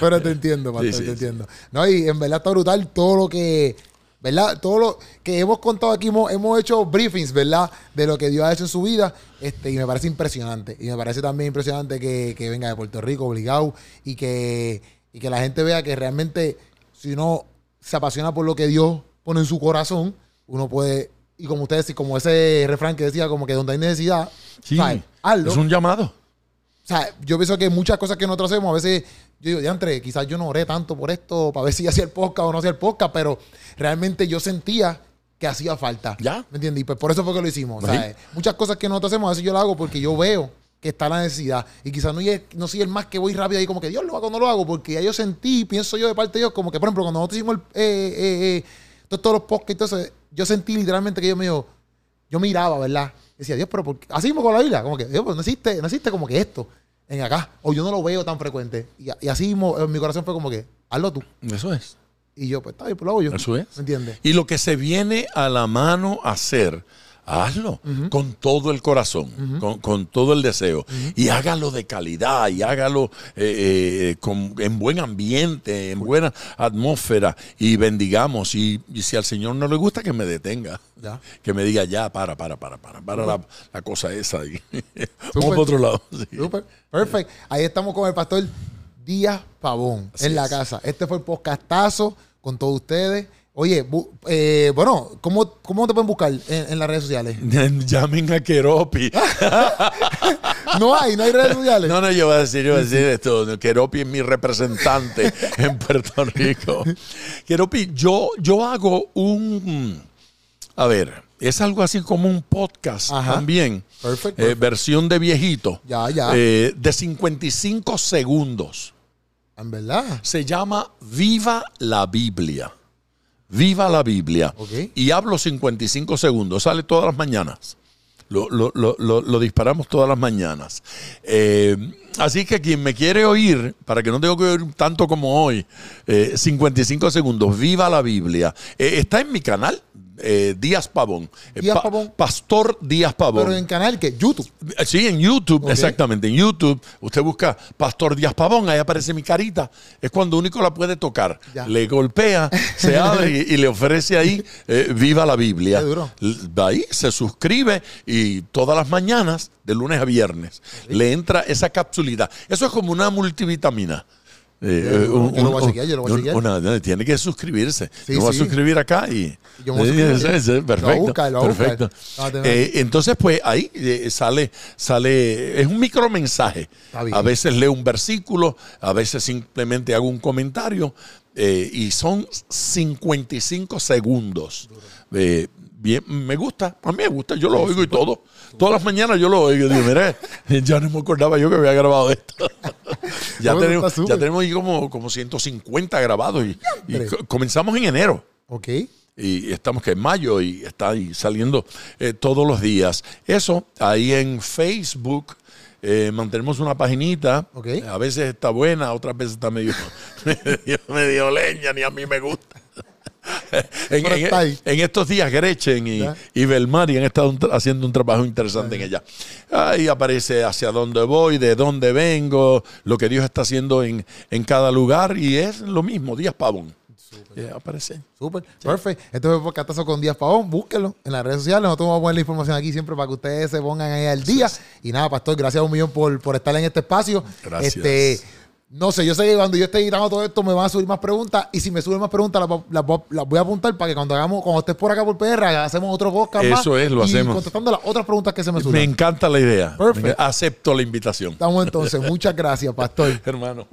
Pero te entiendo, pastor, Sí, sí, te entiendo. No, y en verdad está brutal todo lo que, ¿verdad? Todo lo que hemos contado aquí, hemos, hemos hecho briefings, ¿verdad? De lo que Dios ha hecho en su vida. Este, y me parece impresionante. Y me parece también impresionante que, que venga de Puerto Rico obligado y que, y que la gente vea que realmente, si uno se apasiona por lo que Dios pone en su corazón, uno puede, y como ustedes, y como ese refrán que decía, como que donde hay necesidad, Sí, ¿sabes? hazlo. es un llamado. O sea, yo pienso que muchas cosas que nosotros hacemos, a veces, yo digo, entre quizás yo no oré tanto por esto, para ver si hacía el podcast o no hacía el podcast, pero realmente yo sentía que hacía falta. Ya. ¿Me entiendes? Y pues por eso fue que lo hicimos. Sea, eh, muchas cosas que nosotros hacemos, a veces yo lo hago porque yo veo que está la necesidad. Y quizás no, no soy el más que voy rápido ahí como que Dios lo hago no lo hago, porque ya yo sentí, pienso yo de parte de Dios, como que, por ejemplo, cuando nosotros hicimos el, eh, eh, eh, todos, todos los podcasts, eso, yo sentí literalmente que Dios me dijo, yo miraba, ¿verdad? Decía, Dios, pero ¿por qué? Así mismo con la Biblia, como que, Dios, pues no existe, no existe como que esto en acá, o yo no lo veo tan frecuente. Y, y así mismo en mi corazón fue como que, hazlo tú. Eso es. Y yo, pues está bien, pues lo hago yo. Eso es. ¿Me entiendes? Y lo que se viene a la mano a hacer, hazlo con todo el corazón, con, con todo el deseo. Y hágalo de calidad y hágalo eh, eh, con- en buen ambiente, en buena atmósfera y bendigamos. Y, y si al Señor no le gusta, que me detenga. Ya. Que me diga ya, para, para, para, para, para la, la cosa esa. Vamos para otro lado. sí. Perfecto. Ahí estamos con el pastor Díaz Pavón Así en la es. casa. Este fue el podcastazo con todos ustedes. Oye, eh, bueno, ¿cómo, ¿cómo te pueden buscar en, en las redes sociales? Llamen a Keropi. No hay, no hay redes sociales. No, no, yo voy a decir, yo voy a decir esto. Keropi es mi representante en Puerto Rico. Keropi, yo, yo hago un. A ver, es algo así como un podcast Ajá. también. Perfecto, eh, versión de viejito. Ya, ya. eh, de 55 segundos. En verdad. Se llama Viva la Biblia. Viva la Biblia. Y hablo 55 segundos. Sale todas las mañanas. Lo, lo- lo- lo- disparamos todas las mañanas. Eh, así que quien me quiere oír, para que no tenga que oír tanto como hoy, eh, 55 segundos, viva la Biblia. Eh, está en mi canal, eh, Díaz Pavón. Eh, Pavón. Pastor Díaz Pavón. Pero en canal que YouTube. Eh, Sí, en YouTube, exactamente. En YouTube, usted busca Pastor Díaz Pavón, ahí aparece mi carita. Es cuando único la puede tocar. Ya. Le golpea, se abre y, y le ofrece ahí, eh, viva la Biblia. Duro. Ahí, se suscribe y todas las mañanas, de lunes a viernes, le entra esa capsulita. Eso es como una multivitamina. Eh, Yo- yo lo voy a chequear, yo lo voy a un- chequear. una- tiene que suscribirse. Sí, yo voy sí. a suscribir acá y. Yo voy a suscribir. Lo perfecto. lo perfecto. Eh, entonces, pues ahí eh, sale, sale, es un micromensaje. Está bien. A veces leo un versículo, a veces simplemente hago un comentario eh, y son 55 segundos. Bien, me gusta, a mí me gusta, yo lo oigo y todo. Todas las mañanas yo lo oigo y digo, mire, ya no me acordaba yo que había grabado esto. ya, tenemos, ya tenemos ahí como, como 150 grabados y, comenzamos en enero Ok. y estamos que en mayo y está ahí saliendo eh, todos los días. Eso, ahí en Facebook. eh, mantenemos una paginita. Ok. Eh, A veces está buena, otras veces está medio, medio, medio leña, ni a mí me gusta. en, en- en estos días, Gretchen y, y Belmari han estado haciendo un trabajo interesante en ella. Ahí aparece hacia dónde voy, de dónde vengo, lo que Dios está haciendo en, en cada lugar y es lo mismo, Díaz Pavón. Aparece. Súper, perfecto. Esto fue el podcastazo con Díaz Pavón. Búsquenlo en las redes sociales. Nosotros vamos a poner la información aquí siempre para que ustedes se pongan ahí al día. Y nada, Pastor, gracias a un millón por, por estar en este espacio. Gracias. Este, no sé, yo sé que cuando yo esté editando todo esto me van a subir más preguntas. Y si me suben más preguntas, las, vo- las vo- las voy a apuntar para que cuando hagamos, cuando estés por acá por PR, hacemos otro podcast más. Eso es, lo y hacemos. contestando las otras preguntas que se me Me suben. encanta la idea. Perfecto. Acepto la invitación. Estamos entonces. Muchas gracias, Pastor. Hermano.